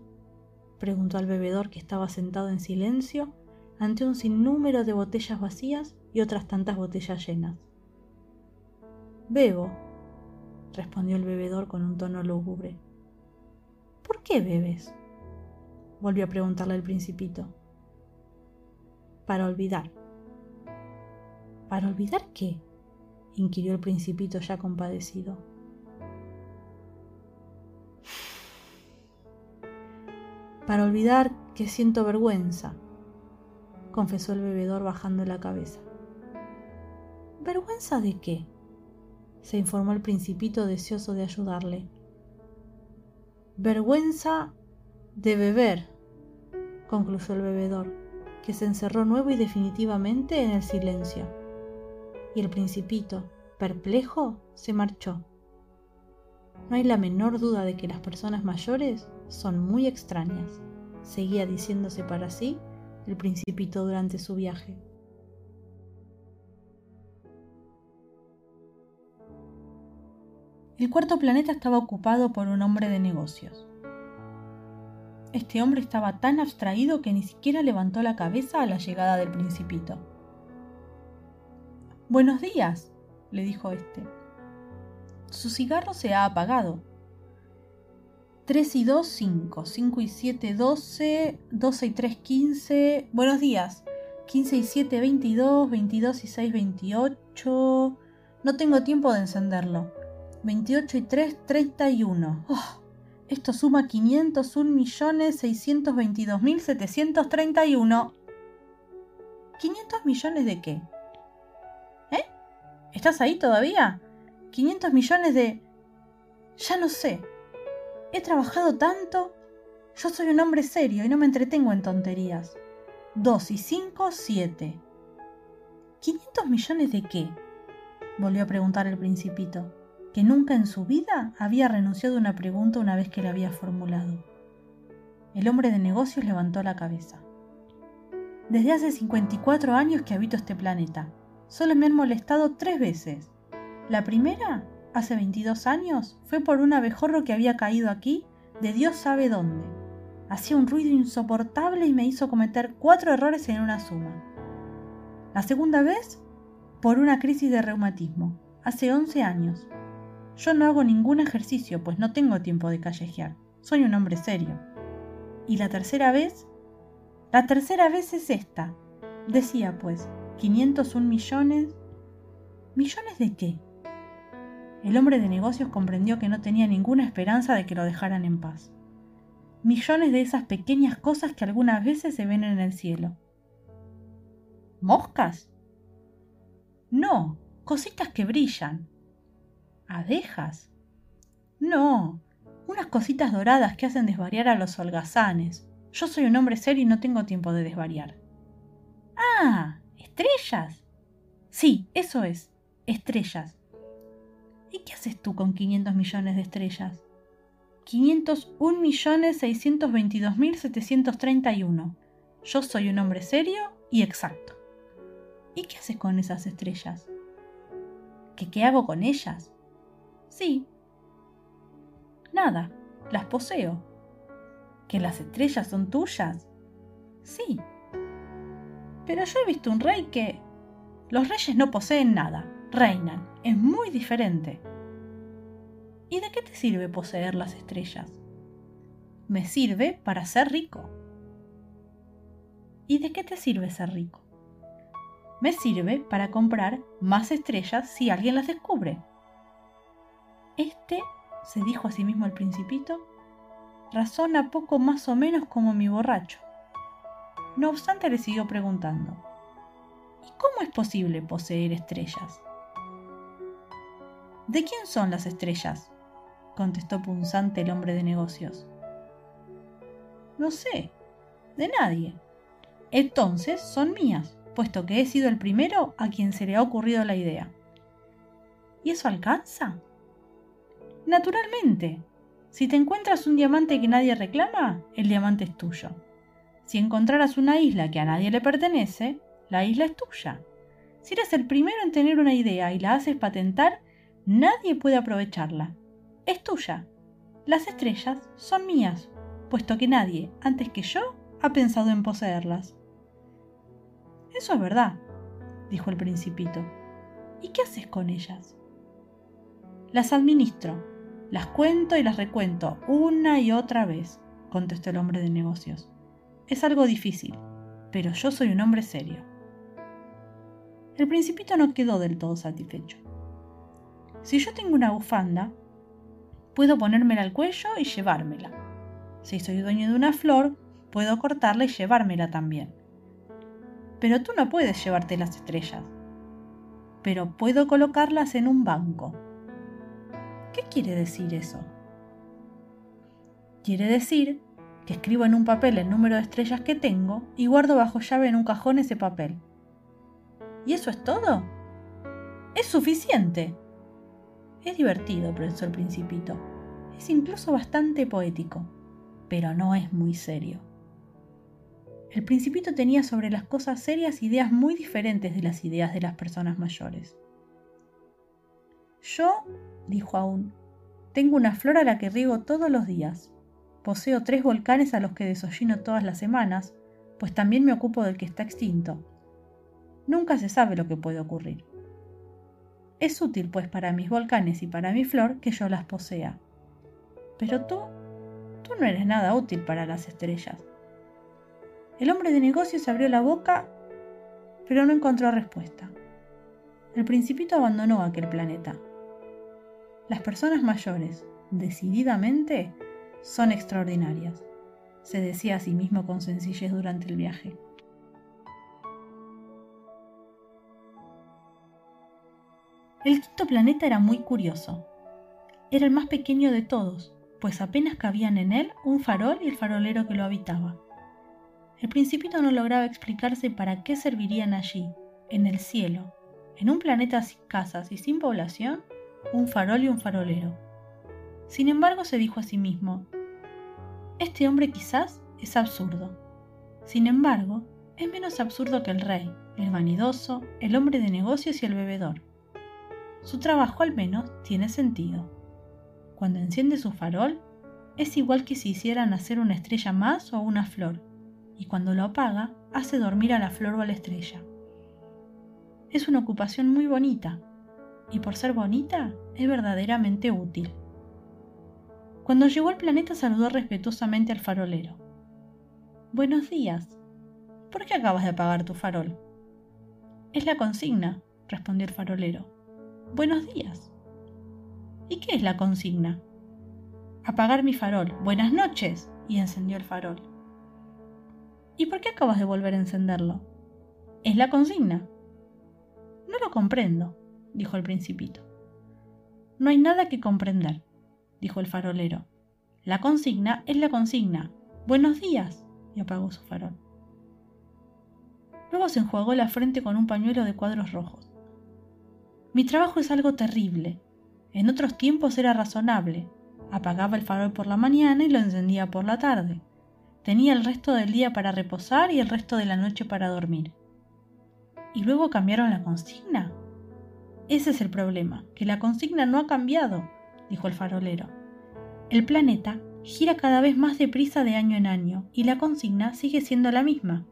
preguntó al bebedor que estaba sentado en silencio ante un sinnúmero de botellas vacías y otras tantas botellas llenas. Bebo, respondió el bebedor con un tono lúgubre. ¿Por qué bebes? volvió a preguntarle el principito. Para olvidar. ¿Para olvidar qué? inquirió el principito ya compadecido. Para olvidar que siento vergüenza, confesó el bebedor bajando la cabeza. ¿Vergüenza de qué? Se informó el principito deseoso de ayudarle. Vergüenza de beber, concluyó el bebedor, que se encerró nuevo y definitivamente en el silencio. Y el principito, perplejo, se marchó. No hay la menor duda de que las personas mayores son muy extrañas, seguía diciéndose para sí el principito durante su viaje. El cuarto planeta estaba ocupado por un hombre de negocios. Este hombre estaba tan abstraído que ni siquiera levantó la cabeza a la llegada del principito. Buenos días, le dijo este. Su cigarro se ha apagado. 3 y 2, 5. 5 y 7, 12. 12 y 3, 15. Buenos días. 15 y 7, 22. 22 y 6, 28. No tengo tiempo de encenderlo. 28 y 3, 31. Oh, esto suma 501.622.731. ¿500 millones de qué? ¿Eh? ¿Estás ahí todavía? 500 millones de... Ya no sé. He trabajado tanto. Yo soy un hombre serio y no me entretengo en tonterías. 2 y 5, 7. ¿500 millones de qué? Volvió a preguntar el principito que nunca en su vida había renunciado a una pregunta una vez que la había formulado. El hombre de negocios levantó la cabeza. Desde hace 54 años que habito este planeta. Solo me han molestado tres veces. La primera, hace 22 años, fue por un abejorro que había caído aquí, de Dios sabe dónde. Hacía un ruido insoportable y me hizo cometer cuatro errores en una suma. La segunda vez, por una crisis de reumatismo, hace 11 años. Yo no hago ningún ejercicio, pues no tengo tiempo de callejear. Soy un hombre serio. ¿Y la tercera vez? La tercera vez es esta. Decía, pues, 501 millones. ¿Millones de qué? El hombre de negocios comprendió que no tenía ninguna esperanza de que lo dejaran en paz. Millones de esas pequeñas cosas que algunas veces se ven en el cielo. ¿Moscas? No, cositas que brillan, ¿Abejas? No, unas cositas doradas que hacen desvariar a los holgazanes. Yo soy un hombre serio y no tengo tiempo de desvariar. Ah, estrellas. Sí, eso es, estrellas. ¿Y qué haces tú con 500 millones de estrellas? 501.622.731. Yo soy un hombre serio y exacto. ¿Y qué haces con esas estrellas? ¿Qué, qué hago con ellas? Sí. Nada, las poseo. ¿Que las estrellas son tuyas? Sí. Pero yo he visto un rey que... Los reyes no poseen nada, reinan. Es muy diferente. ¿Y de qué te sirve poseer las estrellas? Me sirve para ser rico. ¿Y de qué te sirve ser rico? Me sirve para comprar más estrellas si alguien las descubre. Este, se dijo a sí mismo el principito, razona poco más o menos como mi borracho. No obstante le siguió preguntando, ¿y cómo es posible poseer estrellas? ¿De quién son las estrellas? contestó punzante el hombre de negocios. No sé, de nadie. Entonces son mías, puesto que he sido el primero a quien se le ha ocurrido la idea. ¿Y eso alcanza? Naturalmente. Si te encuentras un diamante que nadie reclama, el diamante es tuyo. Si encontraras una isla que a nadie le pertenece, la isla es tuya. Si eres el primero en tener una idea y la haces patentar, nadie puede aprovecharla. Es tuya. Las estrellas son mías, puesto que nadie, antes que yo, ha pensado en poseerlas. Eso es verdad, dijo el principito. ¿Y qué haces con ellas? Las administro, las cuento y las recuento una y otra vez, contestó el hombre de negocios. Es algo difícil, pero yo soy un hombre serio. El principito no quedó del todo satisfecho. Si yo tengo una bufanda, puedo ponérmela al cuello y llevármela. Si soy dueño de una flor, puedo cortarla y llevármela también. Pero tú no puedes llevarte las estrellas. Pero puedo colocarlas en un banco. ¿Qué quiere decir eso? Quiere decir que escribo en un papel el número de estrellas que tengo y guardo bajo llave en un cajón ese papel. ¿Y eso es todo? Es suficiente. Es divertido, pensó el principito. Es incluso bastante poético, pero no es muy serio. El principito tenía sobre las cosas serias ideas muy diferentes de las ideas de las personas mayores. Yo, dijo aún, tengo una flor a la que riego todos los días. Poseo tres volcanes a los que desollino todas las semanas, pues también me ocupo del que está extinto. Nunca se sabe lo que puede ocurrir. Es útil, pues, para mis volcanes y para mi flor que yo las posea. Pero tú, tú no eres nada útil para las estrellas. El hombre de negocios abrió la boca, pero no encontró respuesta. El principito abandonó aquel planeta. Las personas mayores, decididamente, son extraordinarias, se decía a sí mismo con sencillez durante el viaje. El quinto planeta era muy curioso. Era el más pequeño de todos, pues apenas cabían en él un farol y el farolero que lo habitaba. El principito no lograba explicarse para qué servirían allí, en el cielo, en un planeta sin casas y sin población, un farol y un farolero. Sin embargo, se dijo a sí mismo, este hombre quizás es absurdo. Sin embargo, es menos absurdo que el rey, el vanidoso, el hombre de negocios y el bebedor. Su trabajo al menos tiene sentido. Cuando enciende su farol, es igual que si hiciera nacer una estrella más o una flor, y cuando lo apaga hace dormir a la flor o a la estrella. Es una ocupación muy bonita, y por ser bonita es verdaderamente útil. Cuando llegó al planeta saludó respetuosamente al farolero. Buenos días. ¿Por qué acabas de apagar tu farol? Es la consigna, respondió el farolero. Buenos días. ¿Y qué es la consigna? Apagar mi farol. Buenas noches. Y encendió el farol. ¿Y por qué acabas de volver a encenderlo? Es la consigna. No lo comprendo, dijo el principito. No hay nada que comprender, dijo el farolero. La consigna es la consigna. Buenos días. y apagó su farol. Luego se enjuagó la frente con un pañuelo de cuadros rojos. Mi trabajo es algo terrible. En otros tiempos era razonable. Apagaba el farol por la mañana y lo encendía por la tarde. Tenía el resto del día para reposar y el resto de la noche para dormir. ¿Y luego cambiaron la consigna? Ese es el problema, que la consigna no ha cambiado, dijo el farolero. El planeta gira cada vez más deprisa de año en año y la consigna sigue siendo la misma.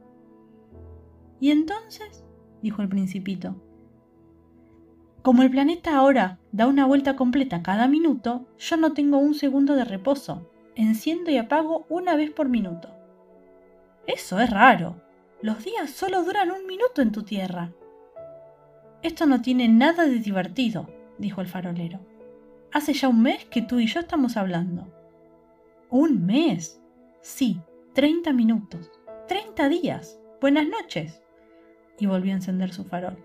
¿Y entonces? dijo el principito. Como el planeta ahora da una vuelta completa cada minuto, yo no tengo un segundo de reposo, enciendo y apago una vez por minuto. Eso es raro. Los días solo duran un minuto en tu tierra. Esto no tiene nada de divertido, dijo el farolero. Hace ya un mes que tú y yo estamos hablando. ¿Un mes? Sí, treinta minutos. Treinta días. Buenas noches. Y volvió a encender su farol.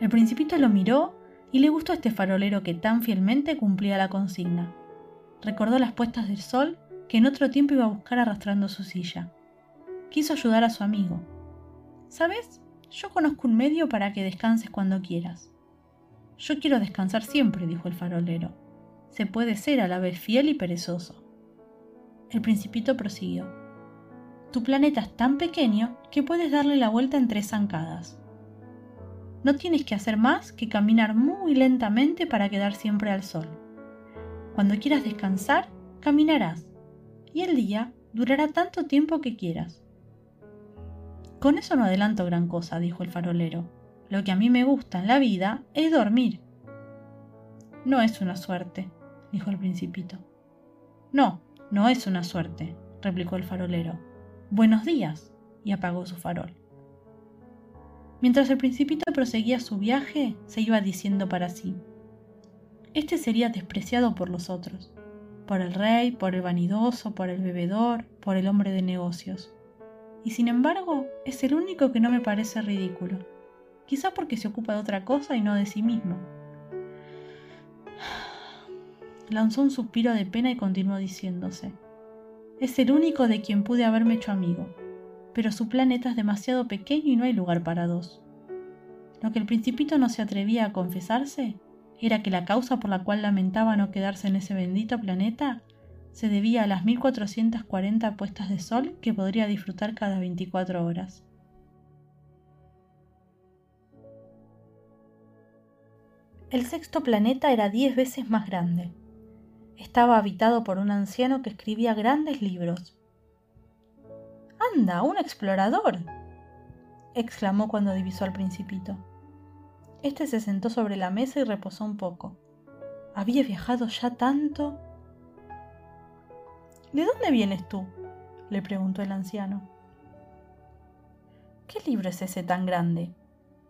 El principito lo miró y le gustó este farolero que tan fielmente cumplía la consigna recordó las puestas del sol que en otro tiempo iba a buscar arrastrando su silla. Quiso ayudar a su amigo. ¿Sabes? Yo conozco un medio para que descanses cuando quieras. Yo quiero descansar siempre, dijo el farolero. Se puede ser a la vez fiel y perezoso. El principito prosiguió. Tu planeta es tan pequeño que puedes darle la vuelta en tres zancadas. No tienes que hacer más que caminar muy lentamente para quedar siempre al sol. Cuando quieras descansar, caminarás, y el día durará tanto tiempo que quieras. Con eso no adelanto gran cosa, dijo el farolero. Lo que a mí me gusta en la vida es dormir. No es una suerte, dijo el principito. No, no es una suerte, replicó el farolero. Buenos días, y apagó su farol. Mientras el principito proseguía su viaje, se iba diciendo para sí, Este sería despreciado por los otros, por el rey, por el vanidoso, por el bebedor, por el hombre de negocios. Y sin embargo, es el único que no me parece ridículo, quizá porque se ocupa de otra cosa y no de sí mismo. Lanzó un suspiro de pena y continuó diciéndose, es el único de quien pude haberme hecho amigo, pero su planeta es demasiado pequeño y no hay lugar para dos. Lo que el principito no se atrevía a confesarse era que la causa por la cual lamentaba no quedarse en ese bendito planeta se debía a las 1440 puestas de sol que podría disfrutar cada 24 horas. El sexto planeta era diez veces más grande. Estaba habitado por un anciano que escribía grandes libros ¡Anda, un explorador! exclamó cuando divisó al principito. Este se sentó sobre la mesa y reposó un poco. ¿Había viajado ya tanto? ¿De dónde vienes tú? le preguntó el anciano. ¿Qué libro es ese tan grande?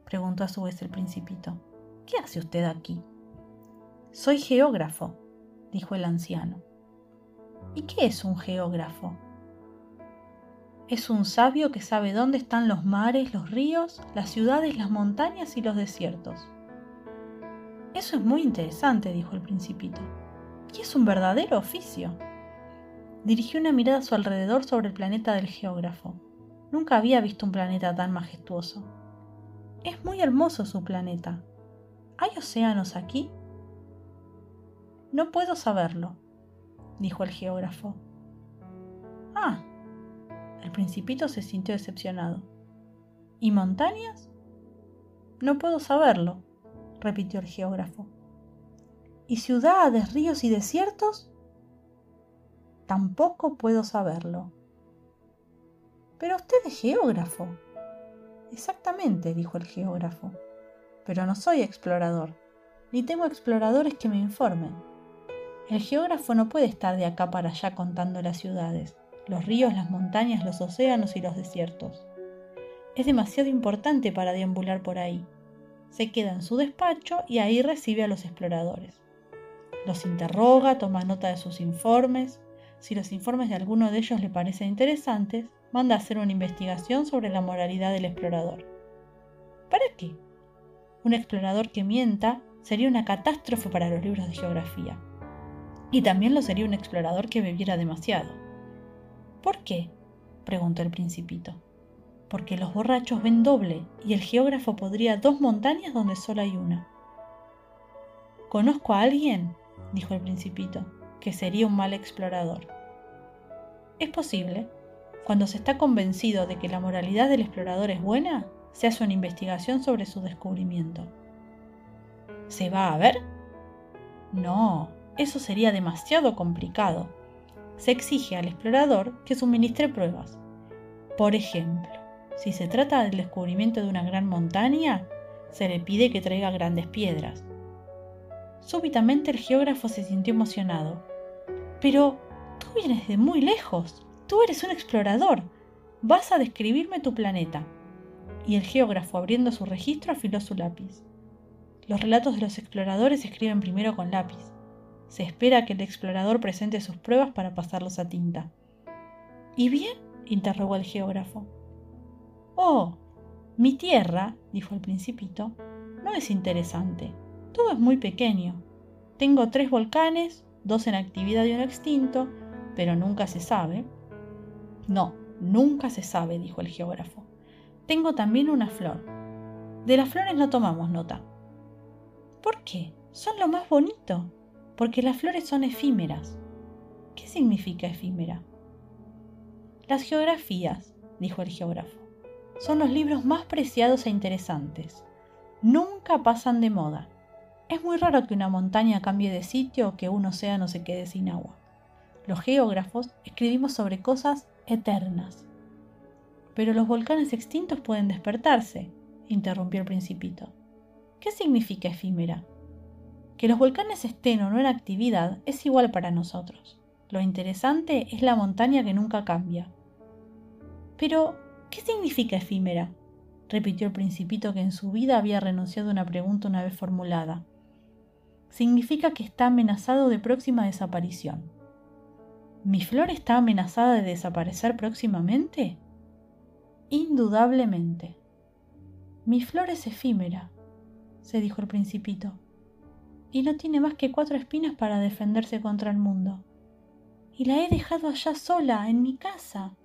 preguntó a su vez el principito. ¿Qué hace usted aquí? Soy geógrafo, dijo el anciano. ¿Y qué es un geógrafo? Es un sabio que sabe dónde están los mares, los ríos, las ciudades, las montañas y los desiertos. Eso es muy interesante, dijo el principito. Y es un verdadero oficio. Dirigió una mirada a su alrededor sobre el planeta del geógrafo. Nunca había visto un planeta tan majestuoso. Es muy hermoso su planeta. ¿Hay océanos aquí? No puedo saberlo, dijo el geógrafo. Ah, el principito se sintió decepcionado. ¿Y montañas? No puedo saberlo, repitió el geógrafo. ¿Y ciudades, ríos y desiertos? Tampoco puedo saberlo. Pero usted es geógrafo. Exactamente, dijo el geógrafo. Pero no soy explorador, ni tengo exploradores que me informen. El geógrafo no puede estar de acá para allá contando las ciudades los ríos, las montañas, los océanos y los desiertos. Es demasiado importante para deambular por ahí. Se queda en su despacho y ahí recibe a los exploradores. Los interroga, toma nota de sus informes. Si los informes de alguno de ellos le parecen interesantes, manda a hacer una investigación sobre la moralidad del explorador. ¿Para qué? Un explorador que mienta sería una catástrofe para los libros de geografía. Y también lo sería un explorador que bebiera demasiado. ¿Por qué? preguntó el principito. Porque los borrachos ven doble y el geógrafo podría dos montañas donde solo hay una. Conozco a alguien, dijo el principito, que sería un mal explorador. Es posible. Cuando se está convencido de que la moralidad del explorador es buena, se hace una investigación sobre su descubrimiento. ¿Se va a ver? No, eso sería demasiado complicado se exige al explorador que suministre pruebas. Por ejemplo, si se trata del descubrimiento de una gran montaña, se le pide que traiga grandes piedras. Súbitamente el geógrafo se sintió emocionado. Pero tú vienes de muy lejos. Tú eres un explorador. Vas a describirme tu planeta. Y el geógrafo, abriendo su registro, afiló su lápiz. Los relatos de los exploradores se escriben primero con lápiz. Se espera que el explorador presente sus pruebas para pasarlos a tinta. ¿Y bien? interrogó el geógrafo. Oh, mi tierra, dijo el principito, no es interesante. Todo es muy pequeño. Tengo tres volcanes, dos en actividad y uno extinto, pero nunca se sabe. No, nunca se sabe, dijo el geógrafo. Tengo también una flor. De las flores no tomamos nota. ¿Por qué? Son lo más bonito, porque las flores son efímeras. ¿Qué significa efímera? Las geografías, dijo el geógrafo, son los libros más preciados e interesantes. Nunca pasan de moda. Es muy raro que una montaña cambie de sitio o que un océano se quede sin agua. Los geógrafos escribimos sobre cosas eternas. Pero los volcanes extintos pueden despertarse, interrumpió el principito. ¿Qué significa efímera? Que los volcanes estén o no en actividad es igual para nosotros. Lo interesante es la montaña que nunca cambia. Pero, ¿qué significa efímera? repitió el principito que en su vida había renunciado a una pregunta una vez formulada. Significa que está amenazado de próxima desaparición. ¿Mi flor está amenazada de desaparecer próximamente? Indudablemente. Mi flor es efímera, se dijo el principito, y no tiene más que cuatro espinas para defenderse contra el mundo. Y la he dejado allá sola, en mi casa.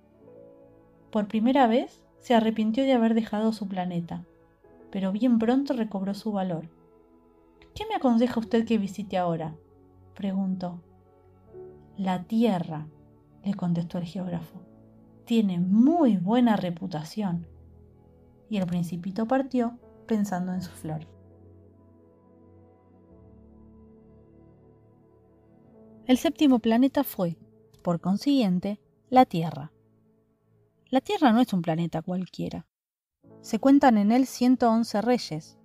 Por primera vez se arrepintió de haber dejado su planeta, pero bien pronto recobró su valor. ¿Qué me aconseja usted que visite ahora? preguntó. La Tierra, le contestó el geógrafo, tiene muy buena reputación. Y el principito partió pensando en su flor. El séptimo planeta fue, por consiguiente, la Tierra. La Tierra no es un planeta cualquiera. Se cuentan en él 111 reyes,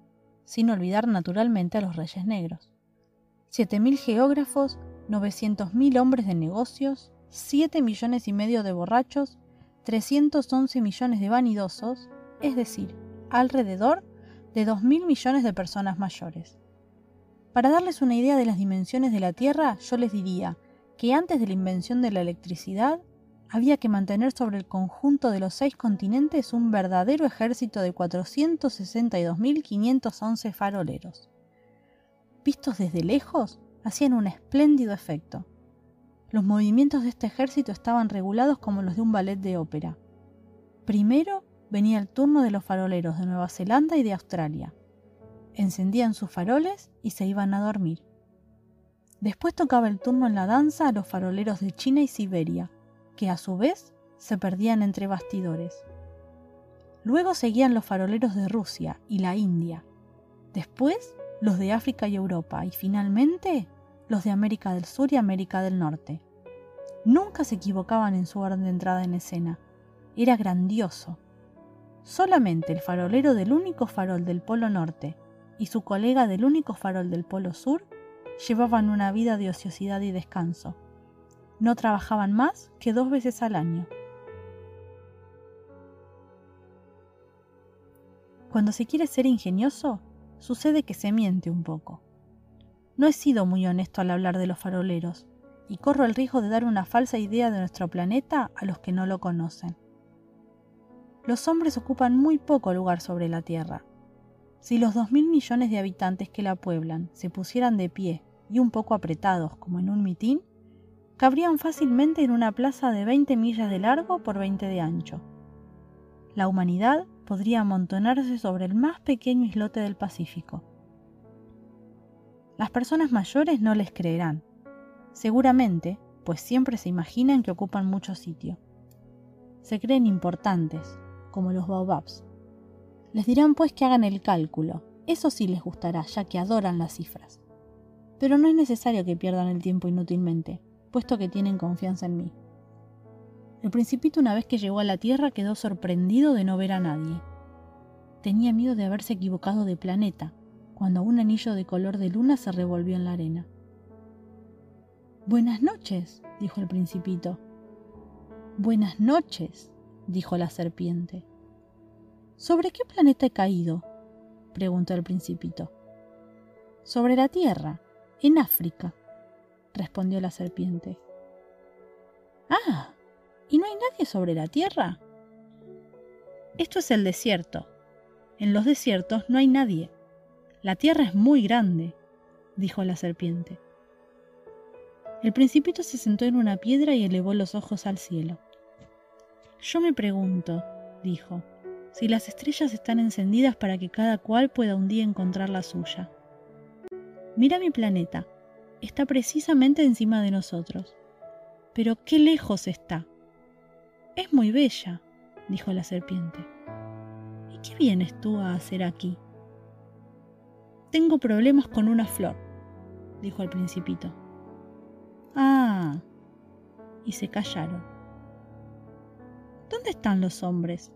sin olvidar naturalmente a los reyes negros. 7.000 geógrafos 900.000 hombres de negocios, 7 millones y medio de borrachos, 311 millones de vanidosos, es decir, alrededor de 2.000 millones de personas mayores. Para darles una idea de las dimensiones de la Tierra, yo les diría que antes de la invención de la electricidad, había que mantener sobre el conjunto de los seis continentes un verdadero ejército de 462.511 faroleros. Vistos desde lejos, hacían un espléndido efecto. Los movimientos de este ejército estaban regulados como los de un ballet de ópera. Primero venía el turno de los faroleros de Nueva Zelanda y de Australia. Encendían sus faroles y se iban a dormir. Después tocaba el turno en la danza a los faroleros de China y Siberia, que a su vez se perdían entre bastidores. Luego seguían los faroleros de Rusia y la India. Después los de África y Europa y finalmente los de América del Sur y América del Norte. Nunca se equivocaban en su orden de entrada en escena. Era grandioso. Solamente el farolero del único farol del Polo Norte y su colega del único farol del Polo Sur llevaban una vida de ociosidad y descanso. No trabajaban más que dos veces al año. Cuando se quiere ser ingenioso, sucede que se miente un poco. No he sido muy honesto al hablar de los faroleros, y corro el riesgo de dar una falsa idea de nuestro planeta a los que no lo conocen. Los hombres ocupan muy poco lugar sobre la Tierra. Si los dos mil millones de habitantes que la pueblan se pusieran de pie y un poco apretados como en un mitín, cabrían fácilmente en una plaza de 20 millas de largo por 20 de ancho. La humanidad podría amontonarse sobre el más pequeño islote del Pacífico. Las personas mayores no les creerán, seguramente, pues siempre se imaginan que ocupan mucho sitio. Se creen importantes, como los baobabs. Les dirán pues que hagan el cálculo, eso sí les gustará, ya que adoran las cifras. Pero no es necesario que pierdan el tiempo inútilmente, puesto que tienen confianza en mí. El principito una vez que llegó a la Tierra quedó sorprendido de no ver a nadie. Tenía miedo de haberse equivocado de planeta, cuando un anillo de color de luna se revolvió en la arena. Buenas noches, dijo el principito. Buenas noches, dijo la serpiente. ¿Sobre qué planeta he caído? preguntó el principito. Sobre la Tierra, en África, respondió la serpiente. Ah, ¿Y no hay nadie sobre la tierra? Esto es el desierto. En los desiertos no hay nadie. La tierra es muy grande, dijo la serpiente. El principito se sentó en una piedra y elevó los ojos al cielo. Yo me pregunto, dijo, si las estrellas están encendidas para que cada cual pueda un día encontrar la suya. Mira mi planeta. Está precisamente encima de nosotros. Pero qué lejos está. Es muy bella, dijo la serpiente. ¿Y qué vienes tú a hacer aquí? Tengo problemas con una flor, dijo el principito. Ah. Y se callaron. ¿Dónde están los hombres?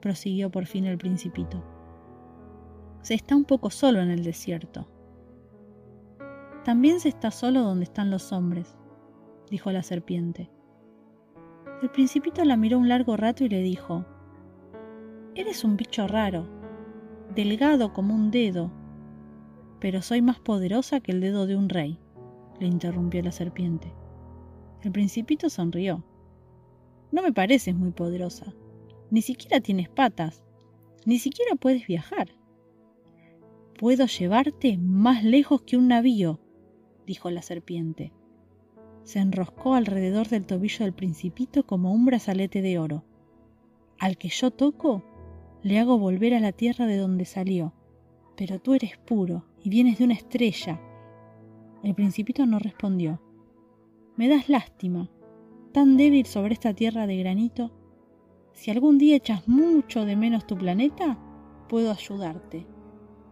prosiguió por fin el principito. Se está un poco solo en el desierto. También se está solo donde están los hombres, dijo la serpiente. El principito la miró un largo rato y le dijo, Eres un bicho raro, delgado como un dedo, pero soy más poderosa que el dedo de un rey, le interrumpió la serpiente. El principito sonrió. No me pareces muy poderosa. Ni siquiera tienes patas. Ni siquiera puedes viajar. Puedo llevarte más lejos que un navío, dijo la serpiente. Se enroscó alrededor del tobillo del principito como un brazalete de oro. Al que yo toco, le hago volver a la tierra de donde salió. Pero tú eres puro y vienes de una estrella. El principito no respondió. Me das lástima, tan débil sobre esta tierra de granito. Si algún día echas mucho de menos tu planeta, puedo ayudarte.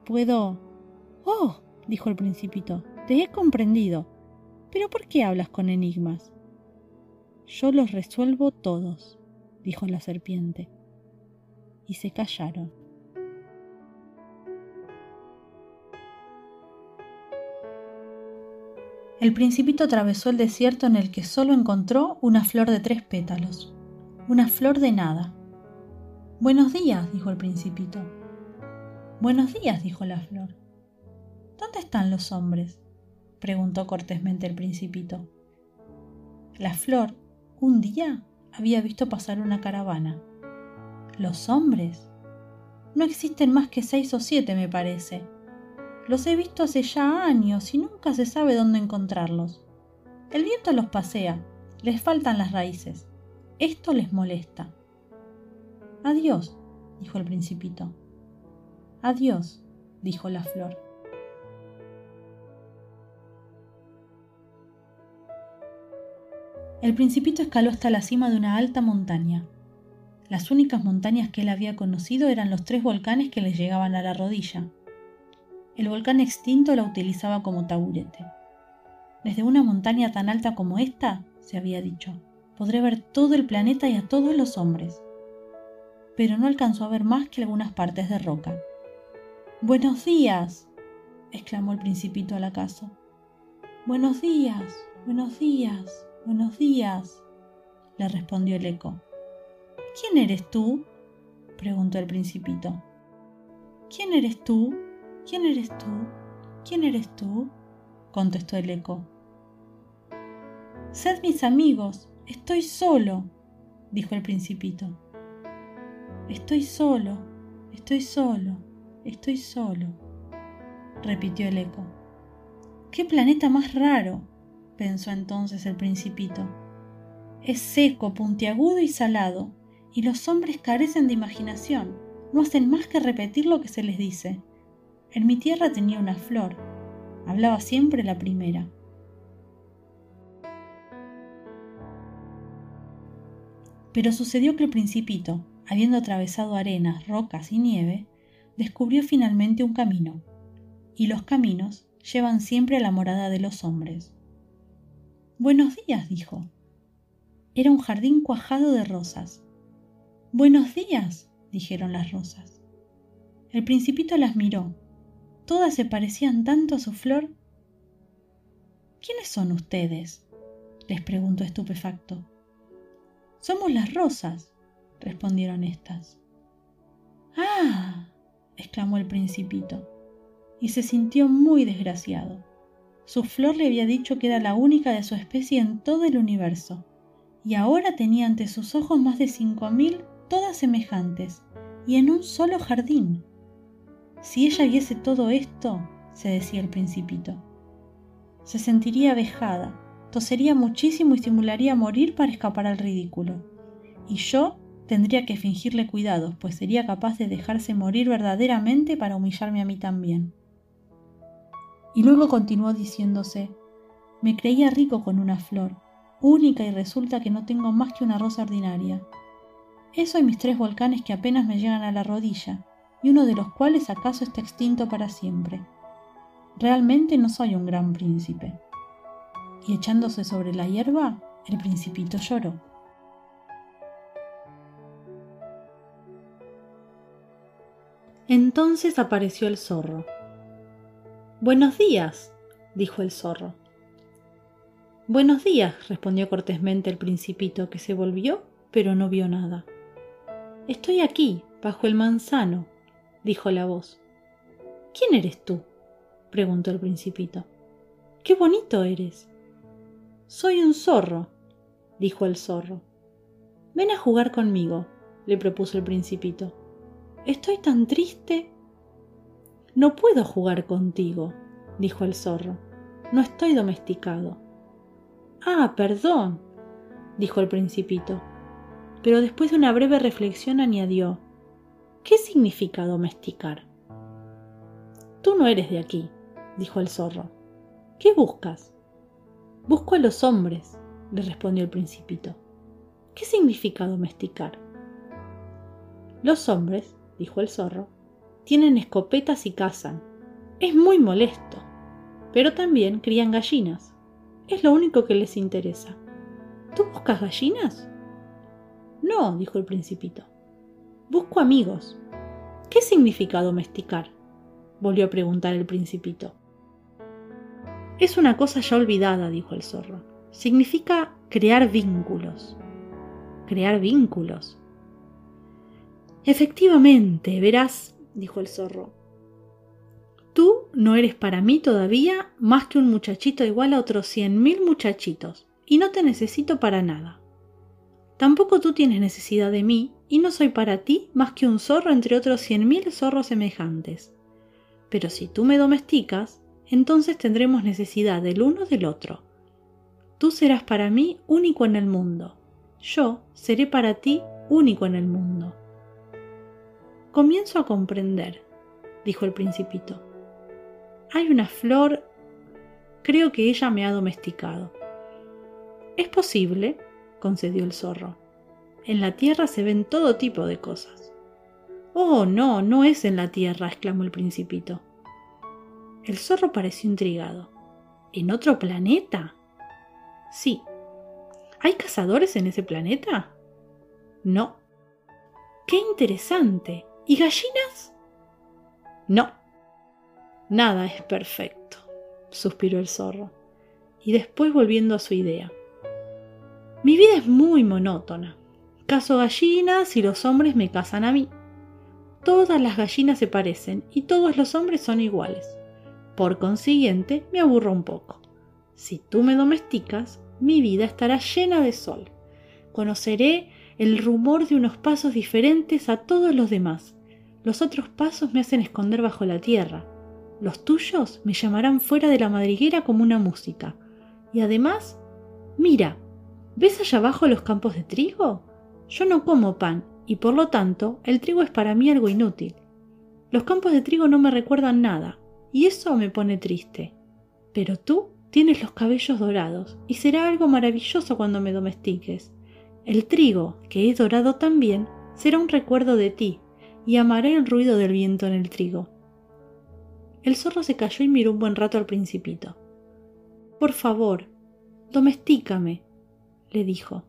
Puedo... Oh, dijo el principito, te he comprendido. Pero ¿por qué hablas con enigmas? Yo los resuelvo todos, dijo la serpiente. Y se callaron. El principito atravesó el desierto en el que solo encontró una flor de tres pétalos, una flor de nada. Buenos días, dijo el principito. Buenos días, dijo la flor. ¿Dónde están los hombres? Preguntó cortésmente el principito. La flor, un día, había visto pasar una caravana. ¿Los hombres? No existen más que seis o siete, me parece, los he visto hace ya años y nunca se sabe dónde encontrarlos. El viento los pasea, les faltan las raíces. Esto les molesta. Adiós, dijo el principito. Adiós, dijo la flor. El principito escaló hasta la cima de una alta montaña. Las únicas montañas que él había conocido eran los tres volcanes que les llegaban a la rodilla. El volcán extinto la utilizaba como taburete. Desde una montaña tan alta como esta, se había dicho, podré ver todo el planeta y a todos los hombres. Pero no alcanzó a ver más que algunas partes de roca. Buenos días, exclamó el principito al acaso. Buenos días, buenos días, buenos días, le respondió el eco. ¿Quién eres tú? preguntó el principito. ¿Quién eres tú? ¿Quién eres tú? ¿Quién eres tú? contestó el eco. Sed mis amigos, estoy solo, dijo el principito. Estoy solo, estoy solo, estoy solo, repitió el eco. ¡Qué planeta más raro! Pensó entonces el principito. Es seco, puntiagudo y salado, y los hombres carecen de imaginación, no hacen más que repetir lo que se les dice. En mi tierra tenía una flor. Hablaba siempre la primera. Pero sucedió que el principito, habiendo atravesado arenas, rocas y nieve, descubrió finalmente un camino, y los caminos llevan siempre a la morada de los hombres. Buenos días, dijo. Era un jardín cuajado de rosas. Buenos días, dijeron las rosas. El principito las miró Todas se parecían tanto a su flor. ¿Quiénes son ustedes? les preguntó estupefacto. Somos las rosas, respondieron éstas. ¡Ah! exclamó el principito, y se sintió muy desgraciado. Su flor le había dicho que era la única de su especie en todo el universo, y ahora tenía ante sus ojos más de cinco mil todas semejantes, y en un solo jardín. Si ella viese todo esto, se decía el principito, se sentiría vejada, tosería muchísimo y simularía morir para escapar al ridículo. Y yo tendría que fingirle cuidados, pues sería capaz de dejarse morir verdaderamente para humillarme a mí también. Y luego continuó diciéndose, me creía rico con una flor, única y resulta que no tengo más que una rosa ordinaria. Eso y mis tres volcanes que apenas me llegan a la rodilla, y uno de los cuales acaso está extinto para siempre. Realmente no soy un gran príncipe. Y echándose sobre la hierba, el principito lloró. Entonces apareció el zorro. Buenos días, dijo el zorro. Buenos días, respondió cortésmente el principito, que se volvió, pero no vio nada. Estoy aquí, bajo el manzano, dijo la voz. ¿Quién eres tú? preguntó el principito. ¡Qué bonito eres! Soy un zorro, dijo el zorro. Ven a jugar conmigo, le propuso el principito. Estoy tan triste. No puedo jugar contigo, dijo el zorro. No estoy domesticado. Ah, perdón, dijo el principito pero después de una breve reflexión añadió, ¿qué significa domesticar? Tú no eres de aquí, dijo el zorro. ¿Qué buscas? Busco a los hombres, le respondió el principito. ¿Qué significa domesticar? Los hombres, dijo el zorro, tienen escopetas y cazan. Es muy molesto, pero también crían gallinas. Es lo único que les interesa. ¿Tú buscas gallinas? No, dijo el principito. Busco amigos. ¿Qué significa domesticar? volvió a preguntar el principito. Es una cosa ya olvidada, dijo el zorro. Significa crear vínculos. Crear vínculos. Efectivamente, verás, dijo el zorro. Tú no eres para mí todavía más que un muchachito igual a otros cien mil muchachitos, y no te necesito para nada. Tampoco tú tienes necesidad de mí, y no soy para ti más que un zorro entre otros cien mil zorros semejantes. Pero si tú me domesticas, entonces tendremos necesidad del uno del otro. Tú serás para mí único en el mundo. Yo seré para ti único en el mundo. Comienzo a comprender, dijo el principito. Hay una flor, creo que ella me ha domesticado. Es posible, concedió el zorro. En la tierra se ven todo tipo de cosas. Oh, no, no es en la tierra, exclamó el principito. El zorro pareció intrigado. ¿En otro planeta? Sí. ¿Hay cazadores en ese planeta? No. ¡Qué interesante! ¿Y gallinas? No. Nada es perfecto, suspiró el zorro, y después volviendo a su idea. Mi vida es muy monótona. Caso gallinas y los hombres me casan a mí. Todas las gallinas se parecen y todos los hombres son iguales. Por consiguiente, me aburro un poco. Si tú me domesticas, mi vida estará llena de sol. Conoceré el rumor de unos pasos diferentes a todos los demás. Los otros pasos me hacen esconder bajo la tierra. Los tuyos me llamarán fuera de la madriguera como una música. Y además, mira, ¿Ves allá abajo los campos de trigo? Yo no como pan, y por lo tanto el trigo es para mí algo inútil. Los campos de trigo no me recuerdan nada, y eso me pone triste. Pero tú tienes los cabellos dorados, y será algo maravilloso cuando me domestiques. El trigo, que es dorado también, será un recuerdo de ti, y amaré el ruido del viento en el trigo. El zorro se cayó y miró un buen rato al principito. Por favor, domestícame, le dijo.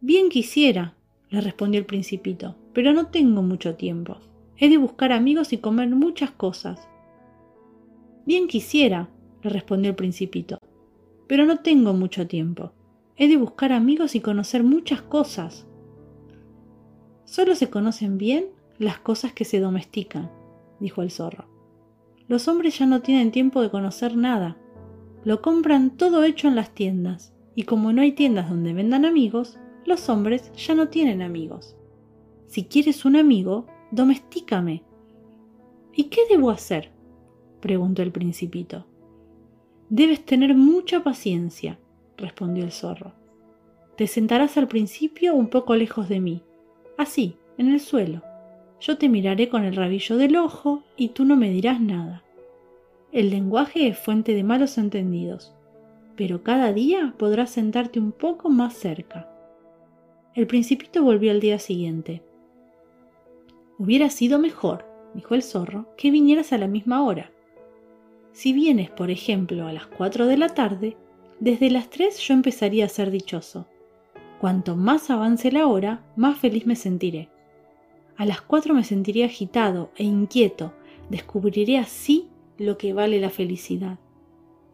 Bien quisiera, le respondió el principito, pero no tengo mucho tiempo. He de buscar amigos y comer muchas cosas. Bien quisiera, le respondió el principito, pero no tengo mucho tiempo. He de buscar amigos y conocer muchas cosas. Solo se conocen bien las cosas que se domestican, dijo el zorro. Los hombres ya no tienen tiempo de conocer nada. Lo compran todo hecho en las tiendas y como no hay tiendas donde vendan amigos, los hombres ya no tienen amigos. Si quieres un amigo, domestícame. ¿Y qué debo hacer? preguntó el principito. Debes tener mucha paciencia, respondió el zorro. Te sentarás al principio un poco lejos de mí, así, en el suelo. Yo te miraré con el rabillo del ojo y tú no me dirás nada. el lenguaje es fuente de malos entendidos, pero cada día podrás sentarte un poco más cerca. El principito volvió al día siguiente. Hubiera sido mejor, dijo el zorro, que vinieras a la misma hora. Si vienes, por ejemplo, a las cuatro de la tarde, desde las tres yo empezaría a ser dichoso. Cuanto más avance la hora, más feliz me sentiré. A las cuatro me sentiré agitado e inquieto, descubriré así lo que vale la felicidad.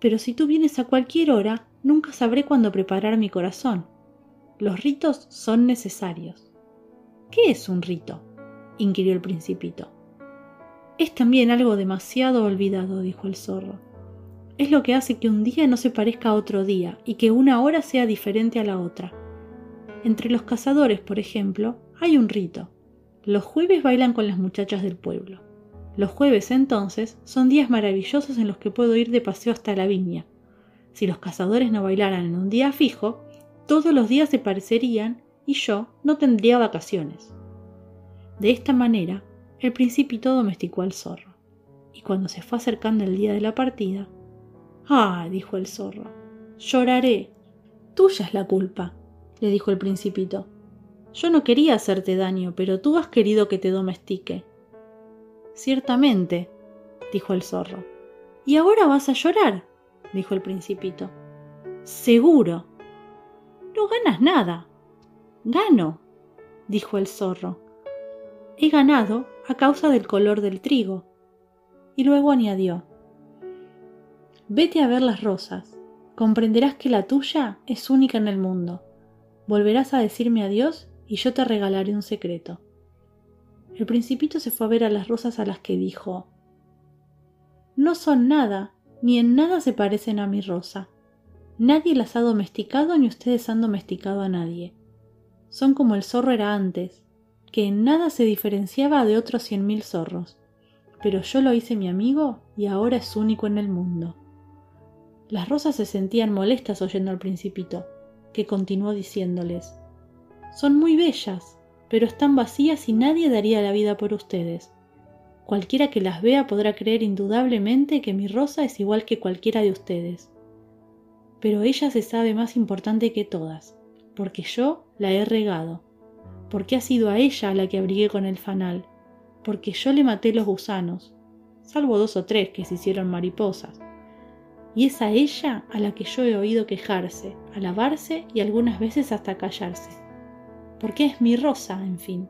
Pero si tú vienes a cualquier hora, nunca sabré cuándo preparar mi corazón. Los ritos son necesarios. ¿Qué es un rito? inquirió el principito. Es también algo demasiado olvidado, dijo el zorro. Es lo que hace que un día no se parezca a otro día y que una hora sea diferente a la otra. Entre los cazadores, por ejemplo, hay un rito. Los jueves bailan con las muchachas del pueblo. Los jueves entonces son días maravillosos en los que puedo ir de paseo hasta la viña. Si los cazadores no bailaran en un día fijo, todos los días se parecerían y yo no tendría vacaciones. De esta manera, el principito domesticó al zorro, y cuando se fue acercando el día de la partida, Ah, dijo el zorro, lloraré. Tuya es la culpa, le dijo el principito. Yo no quería hacerte daño, pero tú has querido que te domestique. Ciertamente, dijo el zorro. ¿Y ahora vas a llorar? dijo el principito. Seguro. No ganas nada. Gano, dijo el zorro. He ganado a causa del color del trigo. Y luego añadió, Vete a ver las rosas, comprenderás que la tuya es única en el mundo. Volverás a decirme adiós y yo te regalaré un secreto. El principito se fue a ver a las rosas a las que dijo No son nada, ni en nada se parecen a mi rosa. Nadie las ha domesticado ni ustedes han domesticado a nadie. Son como el zorro era antes, que en nada se diferenciaba de otros cien mil zorros, pero yo lo hice mi amigo y ahora es único en el mundo. Las rosas se sentían molestas oyendo al principito, que continuó diciéndoles Son muy bellas, pero están vacías y nadie daría la vida por ustedes. Cualquiera que las vea podrá creer indudablemente que mi rosa es igual que cualquiera de ustedes. Pero ella se sabe más importante que todas, porque yo la he regado, porque ha sido a ella la que abrigué con el fanal, porque yo le maté los gusanos, salvo dos o tres que se hicieron mariposas. Y es a ella a la que yo he oído quejarse, alabarse y algunas veces hasta callarse porque es mi rosa, en fin.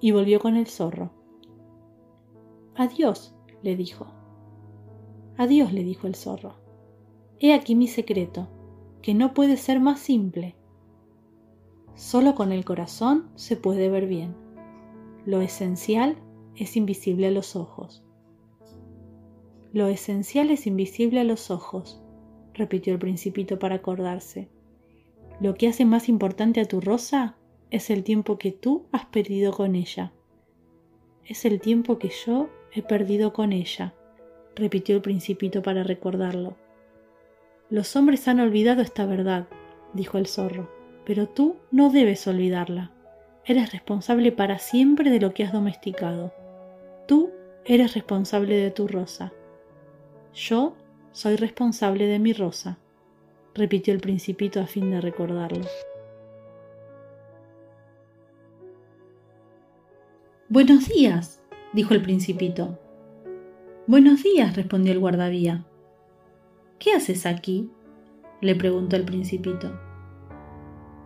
Y volvió con el zorro. Adiós, le dijo. Adiós, le dijo el zorro. He aquí mi secreto, que no puede ser más simple. Solo con el corazón se puede ver bien. Lo esencial es invisible a los ojos. Lo esencial es invisible a los ojos, repitió el principito para acordarse. Lo que hace más importante a tu rosa es el tiempo que tú has perdido con ella. Es el tiempo que yo he perdido con ella, repitió el principito para recordarlo. Los hombres han olvidado esta verdad, dijo el zorro, pero tú no debes olvidarla. Eres responsable para siempre de lo que has domesticado. Tú eres responsable de tu rosa. Yo soy responsable de mi rosa repitió el principito a fin de recordarlo. Buenos días, dijo el principito. Buenos días, respondió el guardavía. ¿Qué haces aquí? le preguntó el principito.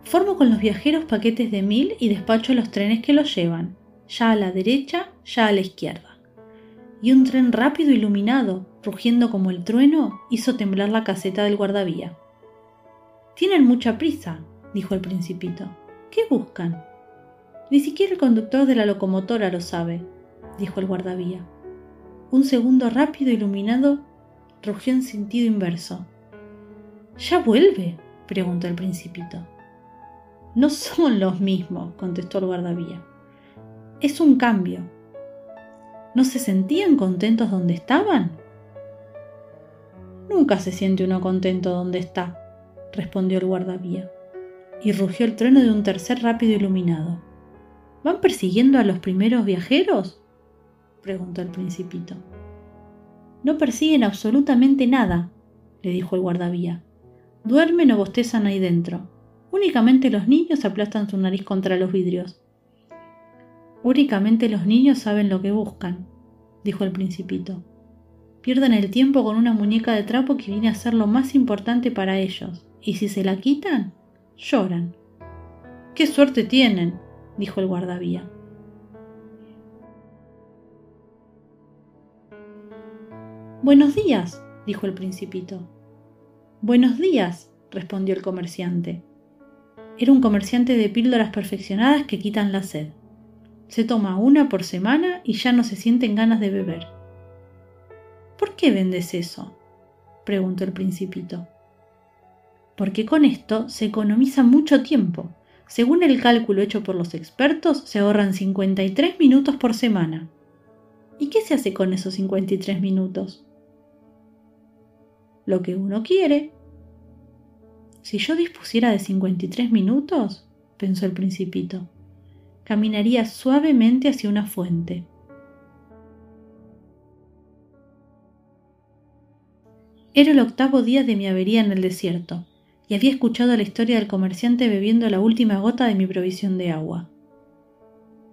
Formo con los viajeros paquetes de mil y despacho los trenes que los llevan, ya a la derecha, ya a la izquierda. Y un tren rápido iluminado, rugiendo como el trueno, hizo temblar la caseta del guardavía. Tienen mucha prisa, dijo el principito. ¿Qué buscan? Ni siquiera el conductor de la locomotora lo sabe, dijo el guardavía. Un segundo rápido iluminado rugió en sentido inverso. ¿Ya vuelve? preguntó el principito. No son los mismos, contestó el guardavía. Es un cambio. ¿No se sentían contentos donde estaban? Nunca se siente uno contento donde está, respondió el guardavía, y rugió el trueno de un tercer rápido iluminado. ¿Van persiguiendo a los primeros viajeros? preguntó el principito. No persiguen absolutamente nada, le dijo el guardavía. Duermen o bostezan ahí dentro. Únicamente los niños aplastan su nariz contra los vidrios. Únicamente los niños saben lo que buscan, dijo el principito. Pierden el tiempo con una muñeca de trapo que viene a ser lo más importante para ellos, y si se la quitan, lloran. ¡Qué suerte tienen! dijo el guardavía. Buenos días, dijo el principito. Buenos días, respondió el comerciante. Era un comerciante de píldoras perfeccionadas que quitan la sed. Se toma una por semana y ya no se sienten ganas de beber. ¿Por qué vendes eso? preguntó el principito. Porque con esto se economiza mucho tiempo. Según el cálculo hecho por los expertos, se ahorran 53 minutos por semana. ¿Y qué se hace con esos 53 minutos? Lo que uno quiere. Si yo dispusiera de 53 minutos, pensó el principito, caminaría suavemente hacia una fuente. Era el octavo día de mi avería en el desierto, y había escuchado la historia del comerciante bebiendo la última gota de mi provisión de agua.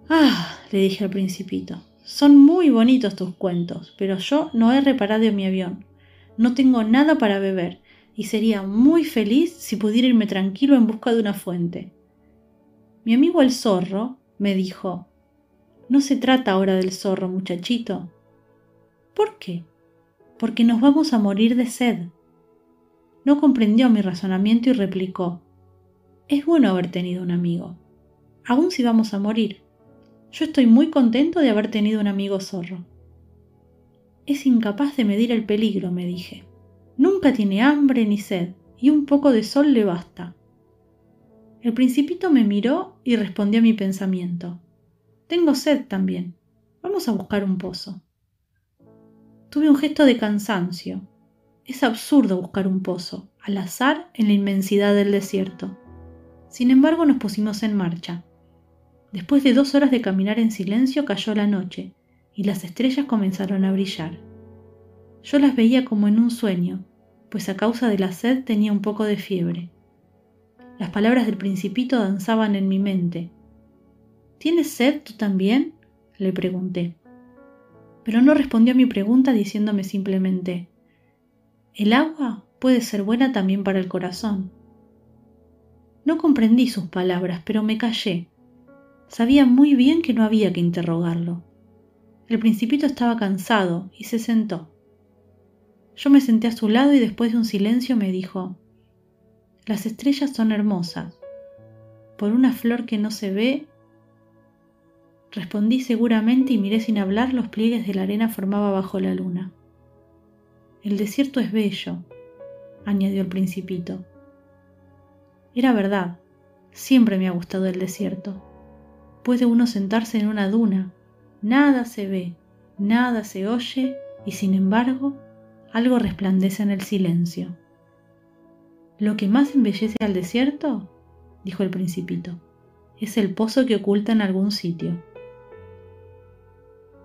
Ah, le dije al principito, son muy bonitos tus cuentos, pero yo no he reparado mi avión. No tengo nada para beber, y sería muy feliz si pudiera irme tranquilo en busca de una fuente. Mi amigo el zorro me dijo, No se trata ahora del zorro, muchachito. ¿Por qué? Porque nos vamos a morir de sed. No comprendió mi razonamiento y replicó, Es bueno haber tenido un amigo, aun si vamos a morir. Yo estoy muy contento de haber tenido un amigo zorro. Es incapaz de medir el peligro, me dije. Nunca tiene hambre ni sed, y un poco de sol le basta. El principito me miró y respondió a mi pensamiento. Tengo sed también. Vamos a buscar un pozo. Tuve un gesto de cansancio. Es absurdo buscar un pozo, al azar, en la inmensidad del desierto. Sin embargo, nos pusimos en marcha. Después de dos horas de caminar en silencio cayó la noche y las estrellas comenzaron a brillar. Yo las veía como en un sueño, pues a causa de la sed tenía un poco de fiebre. Las palabras del principito danzaban en mi mente. ¿Tienes sed tú también? le pregunté. Pero no respondió a mi pregunta diciéndome simplemente, el agua puede ser buena también para el corazón. No comprendí sus palabras, pero me callé. Sabía muy bien que no había que interrogarlo. El principito estaba cansado y se sentó. Yo me senté a su lado y después de un silencio me dijo, las estrellas son hermosas. Por una flor que no se ve, respondí seguramente y miré sin hablar los pliegues de la arena formada bajo la luna. El desierto es bello, añadió el principito. Era verdad, siempre me ha gustado el desierto. Puede uno sentarse en una duna, nada se ve, nada se oye y sin embargo algo resplandece en el silencio. Lo que más embellece al desierto, dijo el principito, es el pozo que oculta en algún sitio.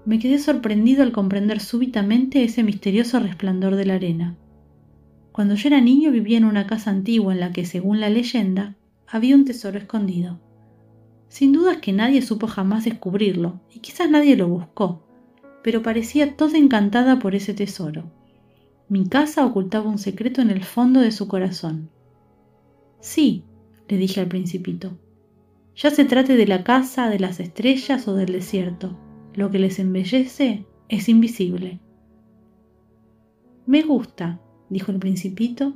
Me quedé sorprendido al comprender súbitamente ese misterioso resplandor de la arena. Cuando yo era niño vivía en una casa antigua en la que, según la leyenda, había un tesoro escondido. Sin duda es que nadie supo jamás descubrirlo, y quizás nadie lo buscó, pero parecía toda encantada por ese tesoro. Mi casa ocultaba un secreto en el fondo de su corazón. Sí, le dije al principito. Ya se trate de la casa, de las estrellas o del desierto, lo que les embellece es invisible. Me gusta, dijo el principito,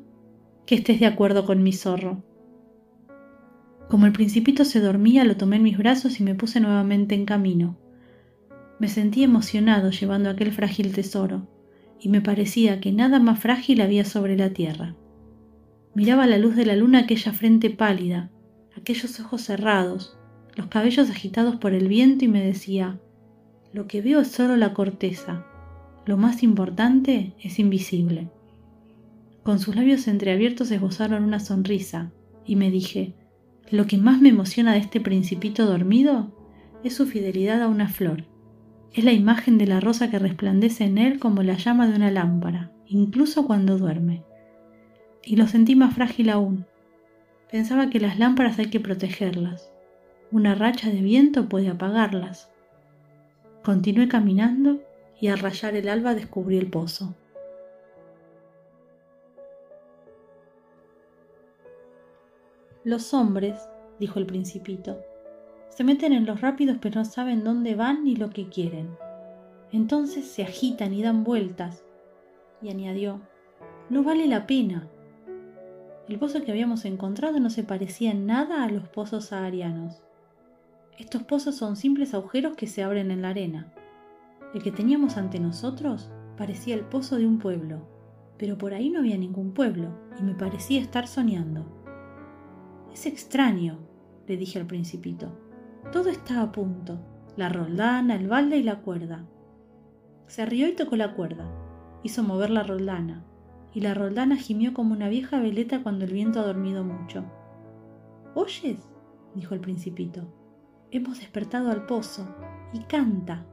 que estés de acuerdo con mi zorro. Como el principito se dormía, lo tomé en mis brazos y me puse nuevamente en camino. Me sentí emocionado llevando aquel frágil tesoro y me parecía que nada más frágil había sobre la tierra. Miraba a la luz de la luna aquella frente pálida, aquellos ojos cerrados, los cabellos agitados por el viento y me decía, lo que veo es solo la corteza, lo más importante es invisible. Con sus labios entreabiertos esbozaron una sonrisa y me dije, lo que más me emociona de este principito dormido es su fidelidad a una flor Es la imagen de la rosa que resplandece en él como la llama de una lámpara, incluso cuando duerme. Y lo sentí más frágil aún. Pensaba que las lámparas hay que protegerlas. Una racha de viento puede apagarlas. Continué caminando y al rayar el alba descubrí el pozo. Los hombres, dijo el principito, se meten en los rápidos pero no saben dónde van ni lo que quieren. Entonces se agitan y dan vueltas. Y añadió, no vale la pena. El pozo que habíamos encontrado no se parecía en nada a los pozos saharianos. Estos pozos son simples agujeros que se abren en la arena. El que teníamos ante nosotros parecía el pozo de un pueblo, pero por ahí no había ningún pueblo y me parecía estar soñando. Es extraño, le dije al principito. Todo está a punto. La roldana, el balde y la cuerda. Se rió y tocó la cuerda. Hizo mover la roldana, y la roldana gimió como una vieja veleta cuando el viento ha dormido mucho. ¿Oyes? dijo el principito. Hemos despertado al pozo, y canta.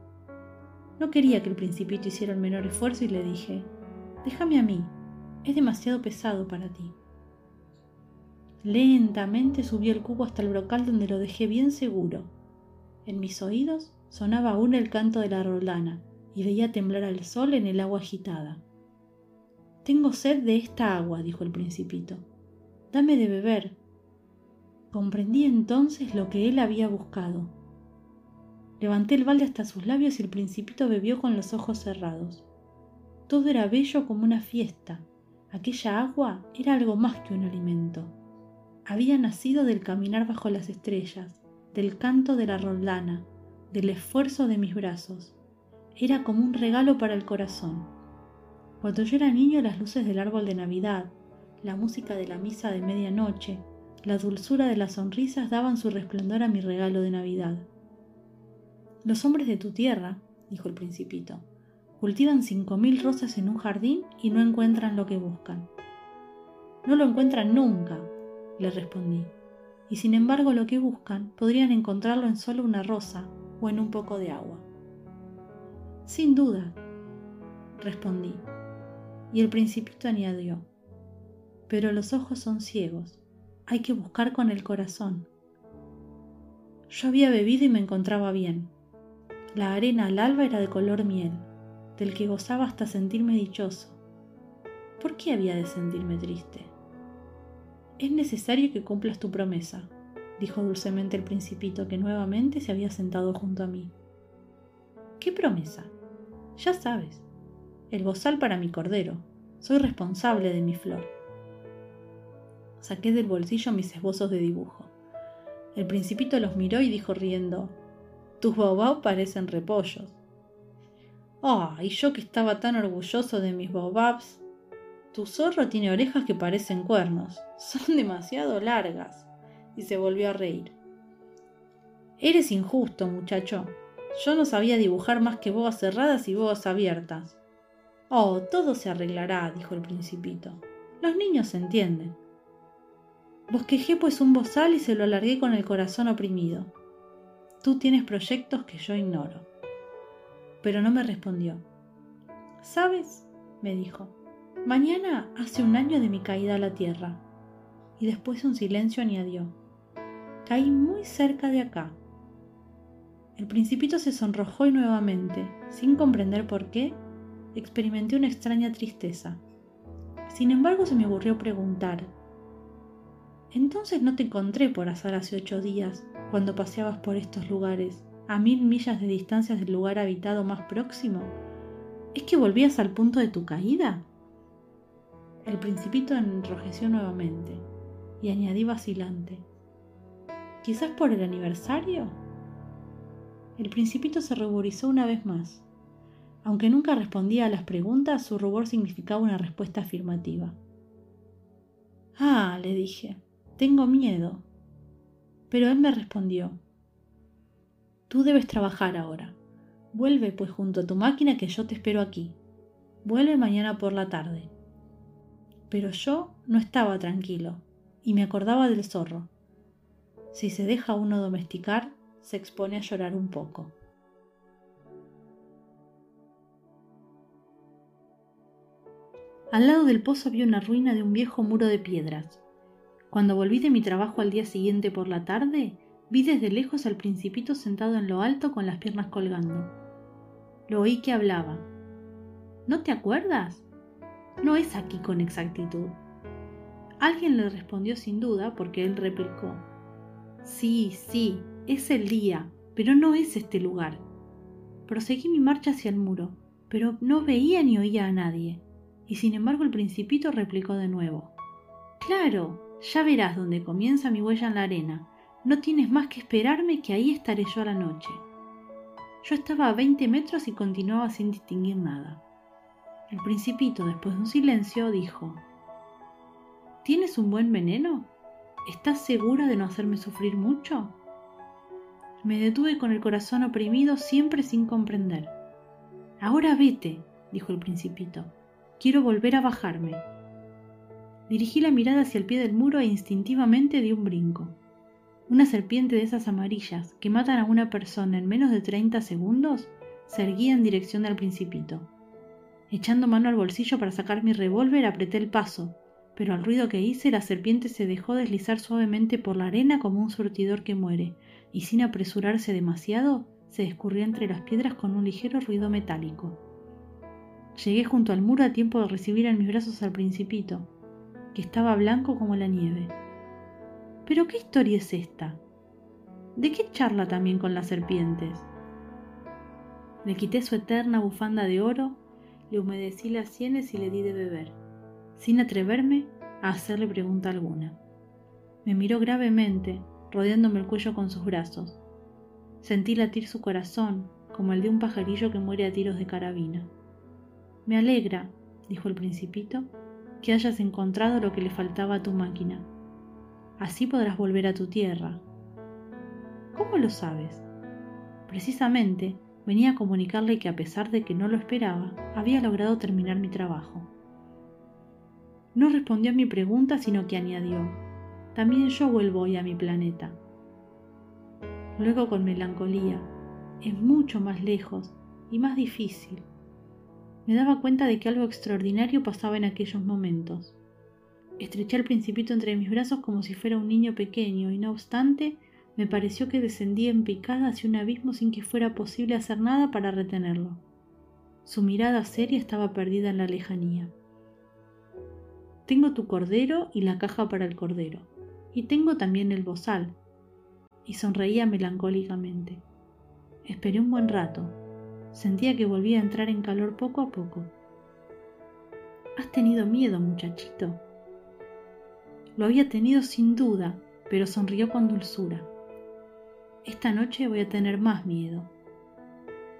No quería que el principito hiciera el menor esfuerzo y le dije, déjame a mí, es demasiado pesado para ti. Lentamente subí el cubo hasta el brocal donde lo dejé bien seguro. En mis oídos sonaba aún el canto de la roldana y veía temblar al sol en el agua agitada. Tengo sed de esta agua, dijo el principito. Dame de beber. Comprendí entonces lo que él había buscado. Levanté el balde hasta sus labios y el principito bebió con los ojos cerrados. Todo era bello como una fiesta. Aquella agua era algo más que un alimento había nacido del caminar bajo las estrellas, del canto de la roldana, del esfuerzo de mis brazos. Era como un regalo para el corazón. Cuando yo era niño las luces del árbol de Navidad, la música de la misa de medianoche, la dulzura de las sonrisas daban su resplandor a mi regalo de Navidad. Los hombres de tu tierra, dijo el principito, cultivan cinco mil rosas en un jardín y no encuentran lo que buscan. No lo encuentran nunca, le respondí, y sin embargo lo que buscan podrían encontrarlo en solo una rosa o en un poco de agua. Sin duda, respondí, y el principito añadió, pero los ojos son ciegos, hay que buscar con el corazón. Yo había bebido y me encontraba bien. La arena al alba era de color miel, del que gozaba hasta sentirme dichoso. ¿Por qué había de sentirme triste? Es necesario que cumplas tu promesa, dijo dulcemente el principito que nuevamente se había sentado junto a mí. ¿Qué promesa? Ya sabes, el bozal para mi cordero. Soy responsable de mi flor. Saqué del bolsillo mis esbozos de dibujo. El principito los miró y dijo riendo, tus baobab parecen repollos. Ah, y yo que estaba tan orgulloso de mis baobabs, tu zorro tiene orejas que parecen cuernos. Son demasiado largas. Y se volvió a reír. Eres injusto, muchacho. Yo no sabía dibujar más que boas cerradas y boas abiertas. Oh, todo se arreglará, dijo el principito. Los niños se entienden. Bosquejé pues un bozal y se lo alargué con el corazón oprimido. Tú tienes proyectos que yo ignoro. Pero no me respondió. ¿Sabes? me dijo. Mañana hace un año de mi caída a la tierra. Y después un silencio añadió. Caí muy cerca de acá. El principito se sonrojó y nuevamente, sin comprender por qué, experimenté una extraña tristeza. Sin embargo, se me ocurrió preguntar, ¿entonces no te encontré por azar hace ocho días, cuando paseabas por estos lugares, a mil millas de distancia del lugar habitado más próximo? ¿Es que volvías al punto de tu caída? El principito enrojeció nuevamente y añadí vacilante. ¿Quizás por el aniversario? El principito se ruborizó una vez más. Aunque nunca respondía a las preguntas, su rubor significaba una respuesta afirmativa. Ah, le dije, tengo miedo. Pero él me respondió, Tú debes trabajar ahora. Vuelve pues junto a tu máquina que yo te espero aquí. Vuelve mañana por la tarde. Pero yo no estaba tranquilo y me acordaba del zorro. Si se deja uno domesticar, se expone a llorar un poco. Al lado del pozo había una ruina de un viejo muro de piedras. Cuando volví de mi trabajo al día siguiente por la tarde, vi desde lejos al principito sentado en lo alto con las piernas colgando. Lo oí que hablaba. ¿No te acuerdas? No es aquí con exactitud. Alguien le respondió sin duda porque él replicó. Sí, sí, es el día, pero no es este lugar. Proseguí mi marcha hacia el muro, pero no veía ni oía a nadie, y sin embargo el principito replicó de nuevo. Claro, ya verás dónde comienza mi huella en la arena. No tienes más que esperarme que ahí estaré yo a la noche. Yo estaba a veinte metros y continuaba sin distinguir nada. El principito, después de un silencio, dijo ¿Tienes un buen veneno? ¿Estás segura de no hacerme sufrir mucho? Me detuve con el corazón oprimido, siempre sin comprender. Ahora vete, dijo el principito. Quiero volver a bajarme. Dirigí la mirada hacia el pie del muro e instintivamente di un brinco. Una serpiente de esas amarillas que matan a una persona en menos de 30 segundos se erguía en dirección del principito. Echando mano al bolsillo para sacar mi revólver apreté el paso, pero al ruido que hice la serpiente se dejó deslizar suavemente por la arena como un surtidor que muere, y sin apresurarse demasiado, se escurrió entre las piedras con un ligero ruido metálico. Llegué junto al muro a tiempo de recibir en mis brazos al principito, que estaba blanco como la nieve. ¿Pero qué historia es esta? ¿De qué charla también con las serpientes? Le quité su eterna bufanda de oro, le humedecí las sienes y le di de beber, sin atreverme a hacerle pregunta alguna. Me miró gravemente, rodeándome el cuello con sus brazos. Sentí latir su corazón, como el de un pajarillo que muere a tiros de carabina. Me alegra, dijo el principito, que hayas encontrado lo que le faltaba a tu máquina. Así podrás volver a tu tierra. ¿Cómo lo sabes? Precisamente venía a comunicarle que a pesar de que no lo esperaba, había logrado terminar mi trabajo. No respondió a mi pregunta, sino que añadió, también yo vuelvo hoy a mi planeta. Luego con melancolía, es mucho más lejos y más difícil. Me daba cuenta de que algo extraordinario pasaba en aquellos momentos. Estreché al principito entre mis brazos como si fuera un niño pequeño y no obstante me pareció que descendía en picada hacia un abismo sin que fuera posible hacer nada para retenerlo. Su mirada seria estaba perdida en la lejanía. Tengo tu cordero y la caja para el cordero y tengo también el bozal. Y sonreía melancólicamente. Esperé un buen rato. Sentía que volvía a entrar en calor poco a poco. Has tenido miedo, muchachito. Lo había tenido sin duda, pero sonrió con dulzura. Esta noche voy a tener más miedo.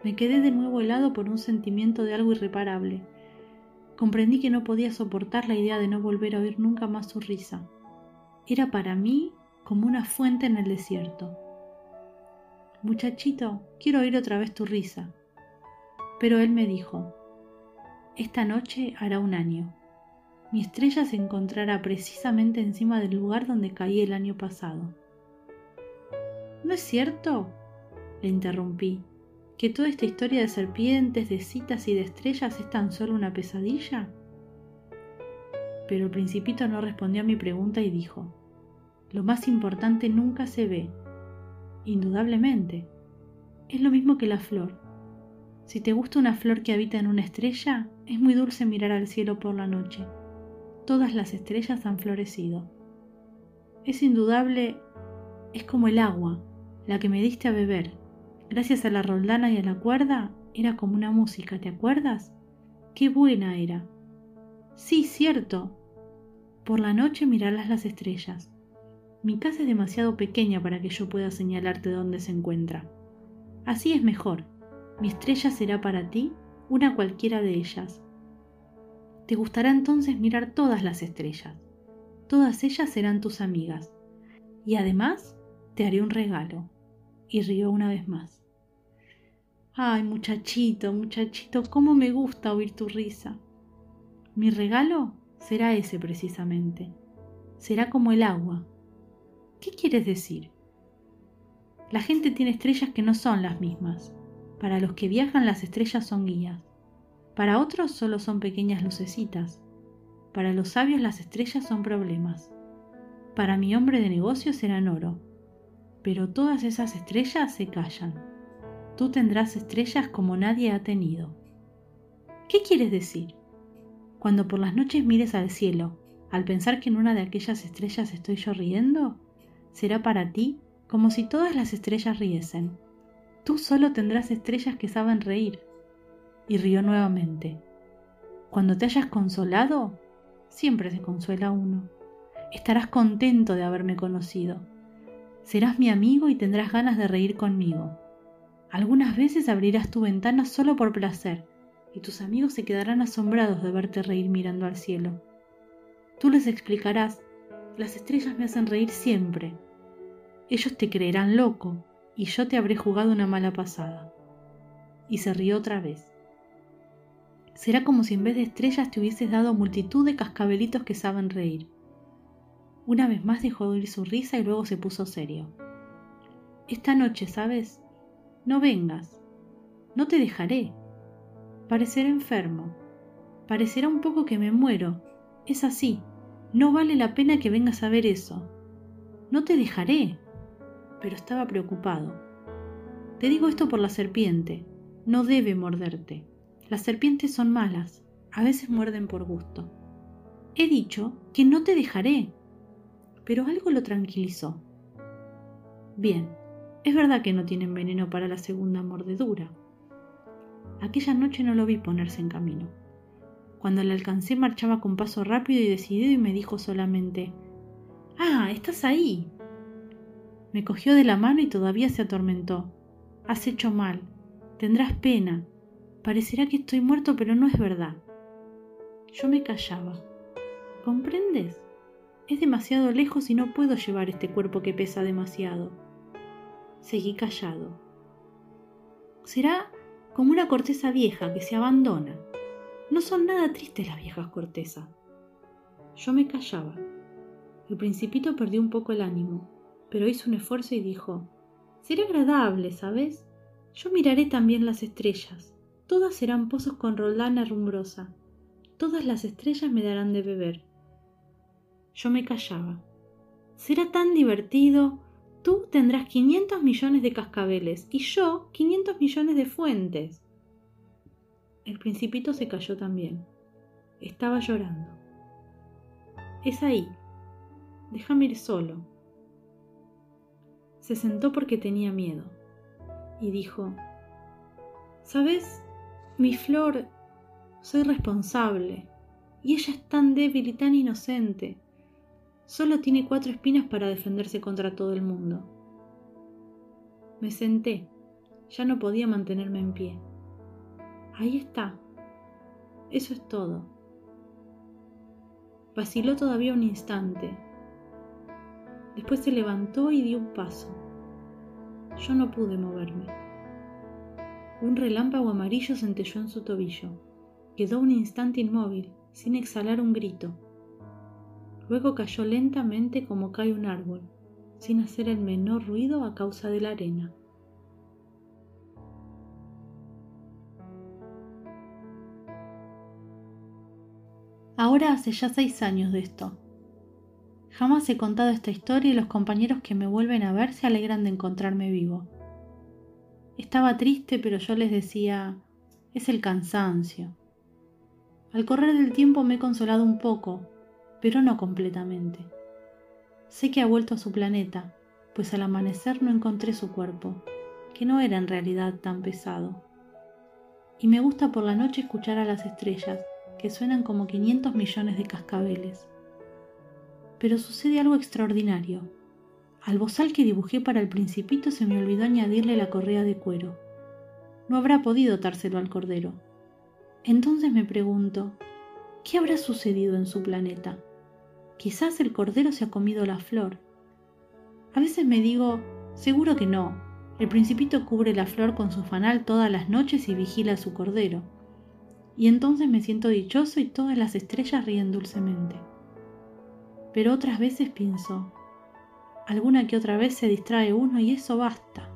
Me quedé de nuevo helado por un sentimiento de algo irreparable. Comprendí que no podía soportar la idea de no volver a oír nunca más su risa era para mí como una fuente en el desierto. Muchachito, quiero oír otra vez tu risa. Pero él me dijo, esta noche hará un año. Mi estrella se encontrará precisamente encima del lugar donde caí el año pasado. ¿No es cierto? Le interrumpí, que toda esta historia de serpientes, de citas y de estrellas es tan solo una pesadilla pero el principito no respondió a mi pregunta y dijo, lo más importante nunca se ve. Indudablemente. Es lo mismo que la flor. Si te gusta una flor que habita en una estrella, es muy dulce mirar al cielo por la noche. Todas las estrellas han florecido. Es indudable, es como el agua, la que me diste a beber. Gracias a la roldana y a la cuerda, era como una música, ¿te acuerdas? Qué buena era. Sí, cierto, por la noche mirarlas las estrellas. Mi casa es demasiado pequeña para que yo pueda señalarte dónde se encuentra. Así es mejor. Mi estrella será para ti una cualquiera de ellas. Te gustará entonces mirar todas las estrellas. Todas ellas serán tus amigas. Y además te haré un regalo. Y rió una vez más. Ay, muchachito, muchachito, cómo me gusta oír tu risa. Mi regalo será ese precisamente. Será como el agua. ¿Qué quieres decir? La gente tiene estrellas que no son las mismas. Para los que viajan las estrellas son guías. Para otros solo son pequeñas lucecitas. Para los sabios las estrellas son problemas. Para mi hombre de negocios eran oro. Pero todas esas estrellas se callan. Tú tendrás estrellas como nadie ha tenido. ¿Qué quieres decir? Cuando por las noches mires al cielo, al pensar que en una de aquellas estrellas estoy yo riendo, será para ti como si todas las estrellas riesen. Tú solo tendrás estrellas que saben reír. Y rió nuevamente. Cuando te hayas consolado, siempre se consuela uno. Estarás contento de haberme conocido. Serás mi amigo y tendrás ganas de reír conmigo. Algunas veces abrirás tu ventana solo por placer, y tus amigos se quedarán asombrados de verte reír mirando al cielo. Tú les explicarás, las estrellas me hacen reír siempre. Ellos te creerán loco, y yo te habré jugado una mala pasada. Y se rió otra vez. Será como si en vez de estrellas te hubieses dado multitud de cascabelitos que saben reír. Una vez más dejó oír su risa y luego se puso serio. Esta noche, ¿sabes? No vengas. No te dejaré. Pareceré enfermo. Parecerá un poco que me muero. Es así. No vale la pena que vengas a ver eso. No te dejaré. Pero estaba preocupado. Te digo esto por la serpiente. No debe morderte. Las serpientes son malas, a veces muerden por gusto. He dicho que no te dejaré. Pero algo lo tranquilizó. Bien, es verdad que no tienen veneno para la segunda mordedura. Aquella noche no lo vi ponerse en camino. Cuando le alcancé marchaba con paso rápido y decidido y me dijo solamente, Ah, estás ahí. Me cogió de la mano y todavía se atormentó. Has hecho mal. Tendrás pena. Parecerá que estoy muerto, pero no es verdad. Yo me callaba. ¿Comprendes? Es demasiado lejos y no puedo llevar este cuerpo que pesa demasiado. Seguí callado. Será como una corteza vieja que se abandona. No son nada tristes las viejas cortezas. Yo me callaba. El principito perdió un poco el ánimo, pero hizo un esfuerzo y dijo, Será agradable, ¿sabes? Yo miraré también las estrellas todas serán pozos con roldana rumbrosa, todas las estrellas me darán de beber. Yo me callaba. Será tan divertido. Tú tendrás 500 millones de cascabeles y yo 500 millones de fuentes. El principito se cayó también. Estaba llorando. Es ahí. Déjame ir solo. Se sentó porque tenía miedo y dijo, ¿Sabes? Mi flor, soy responsable, y ella es tan débil y tan inocente. Solo tiene cuatro espinas para defenderse contra todo el mundo. Me senté, ya no podía mantenerme en pie. Ahí está. Eso es todo. Vaciló todavía un instante. Después se levantó y dio un paso. Yo no pude moverme. Un relámpago amarillo centelló en su tobillo. Quedó un instante inmóvil, sin exhalar un grito. Luego cayó lentamente como cae un árbol, sin hacer el menor ruido a causa de la arena. Ahora hace ya seis años de esto. Jamás he contado esta historia y los compañeros que me vuelven a ver se alegran de encontrarme vivo. Estaba triste, pero yo les decía, es el cansancio. Al correr del tiempo me he consolado un poco, pero no completamente. Sé que ha vuelto a su planeta, pues al amanecer no encontré su cuerpo, que no era en realidad tan pesado. Y me gusta por la noche escuchar a las estrellas, que suenan como 500 millones de cascabeles. Pero sucede algo extraordinario. Al bozal que dibujé para el principito se me olvidó añadirle la correa de cuero. No habrá podido dárselo al cordero. Entonces me pregunto, ¿qué habrá sucedido en su planeta? Quizás el cordero se ha comido la flor. A veces me digo, seguro que no. El principito cubre la flor con su fanal todas las noches y vigila a su cordero. Y entonces me siento dichoso y todas las estrellas ríen dulcemente. Pero otras veces pienso, Alguna que otra vez se distrae uno y eso basta.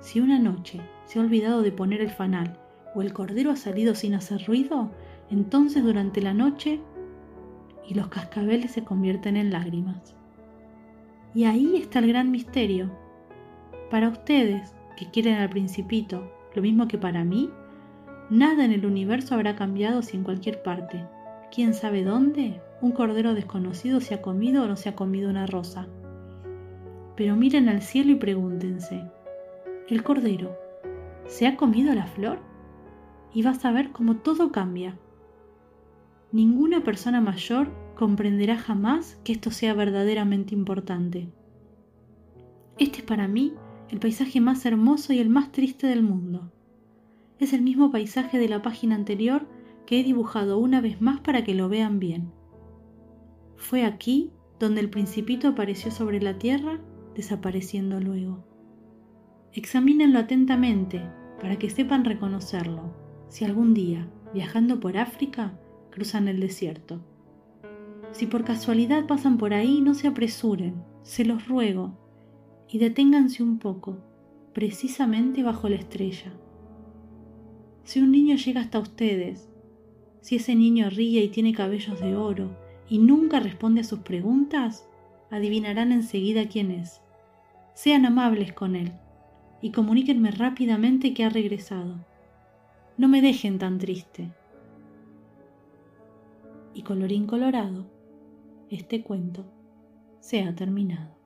Si una noche se ha olvidado de poner el fanal o el cordero ha salido sin hacer ruido, entonces durante la noche y los cascabeles se convierten en lágrimas. Y ahí está el gran misterio. Para ustedes, que quieren al principito, lo mismo que para mí, nada en el universo habrá cambiado si en cualquier parte, quién sabe dónde, un cordero desconocido se ha comido o no se ha comido una rosa. Pero miren al cielo y pregúntense, ¿el cordero se ha comido la flor? Y vas a ver cómo todo cambia. Ninguna persona mayor comprenderá jamás que esto sea verdaderamente importante. Este es para mí el paisaje más hermoso y el más triste del mundo. Es el mismo paisaje de la página anterior que he dibujado una vez más para que lo vean bien. Fue aquí donde el principito apareció sobre la tierra, desapareciendo luego. Examínenlo atentamente para que sepan reconocerlo si algún día, viajando por África, cruzan el desierto. Si por casualidad pasan por ahí, no se apresuren, se los ruego, y deténganse un poco, precisamente bajo la estrella. Si un niño llega hasta ustedes, si ese niño ríe y tiene cabellos de oro y nunca responde a sus preguntas, adivinarán enseguida quién es. Sean amables con él y comuníquenme rápidamente que ha regresado. No me dejen tan triste y colorín colorado, este cuento se ha terminado.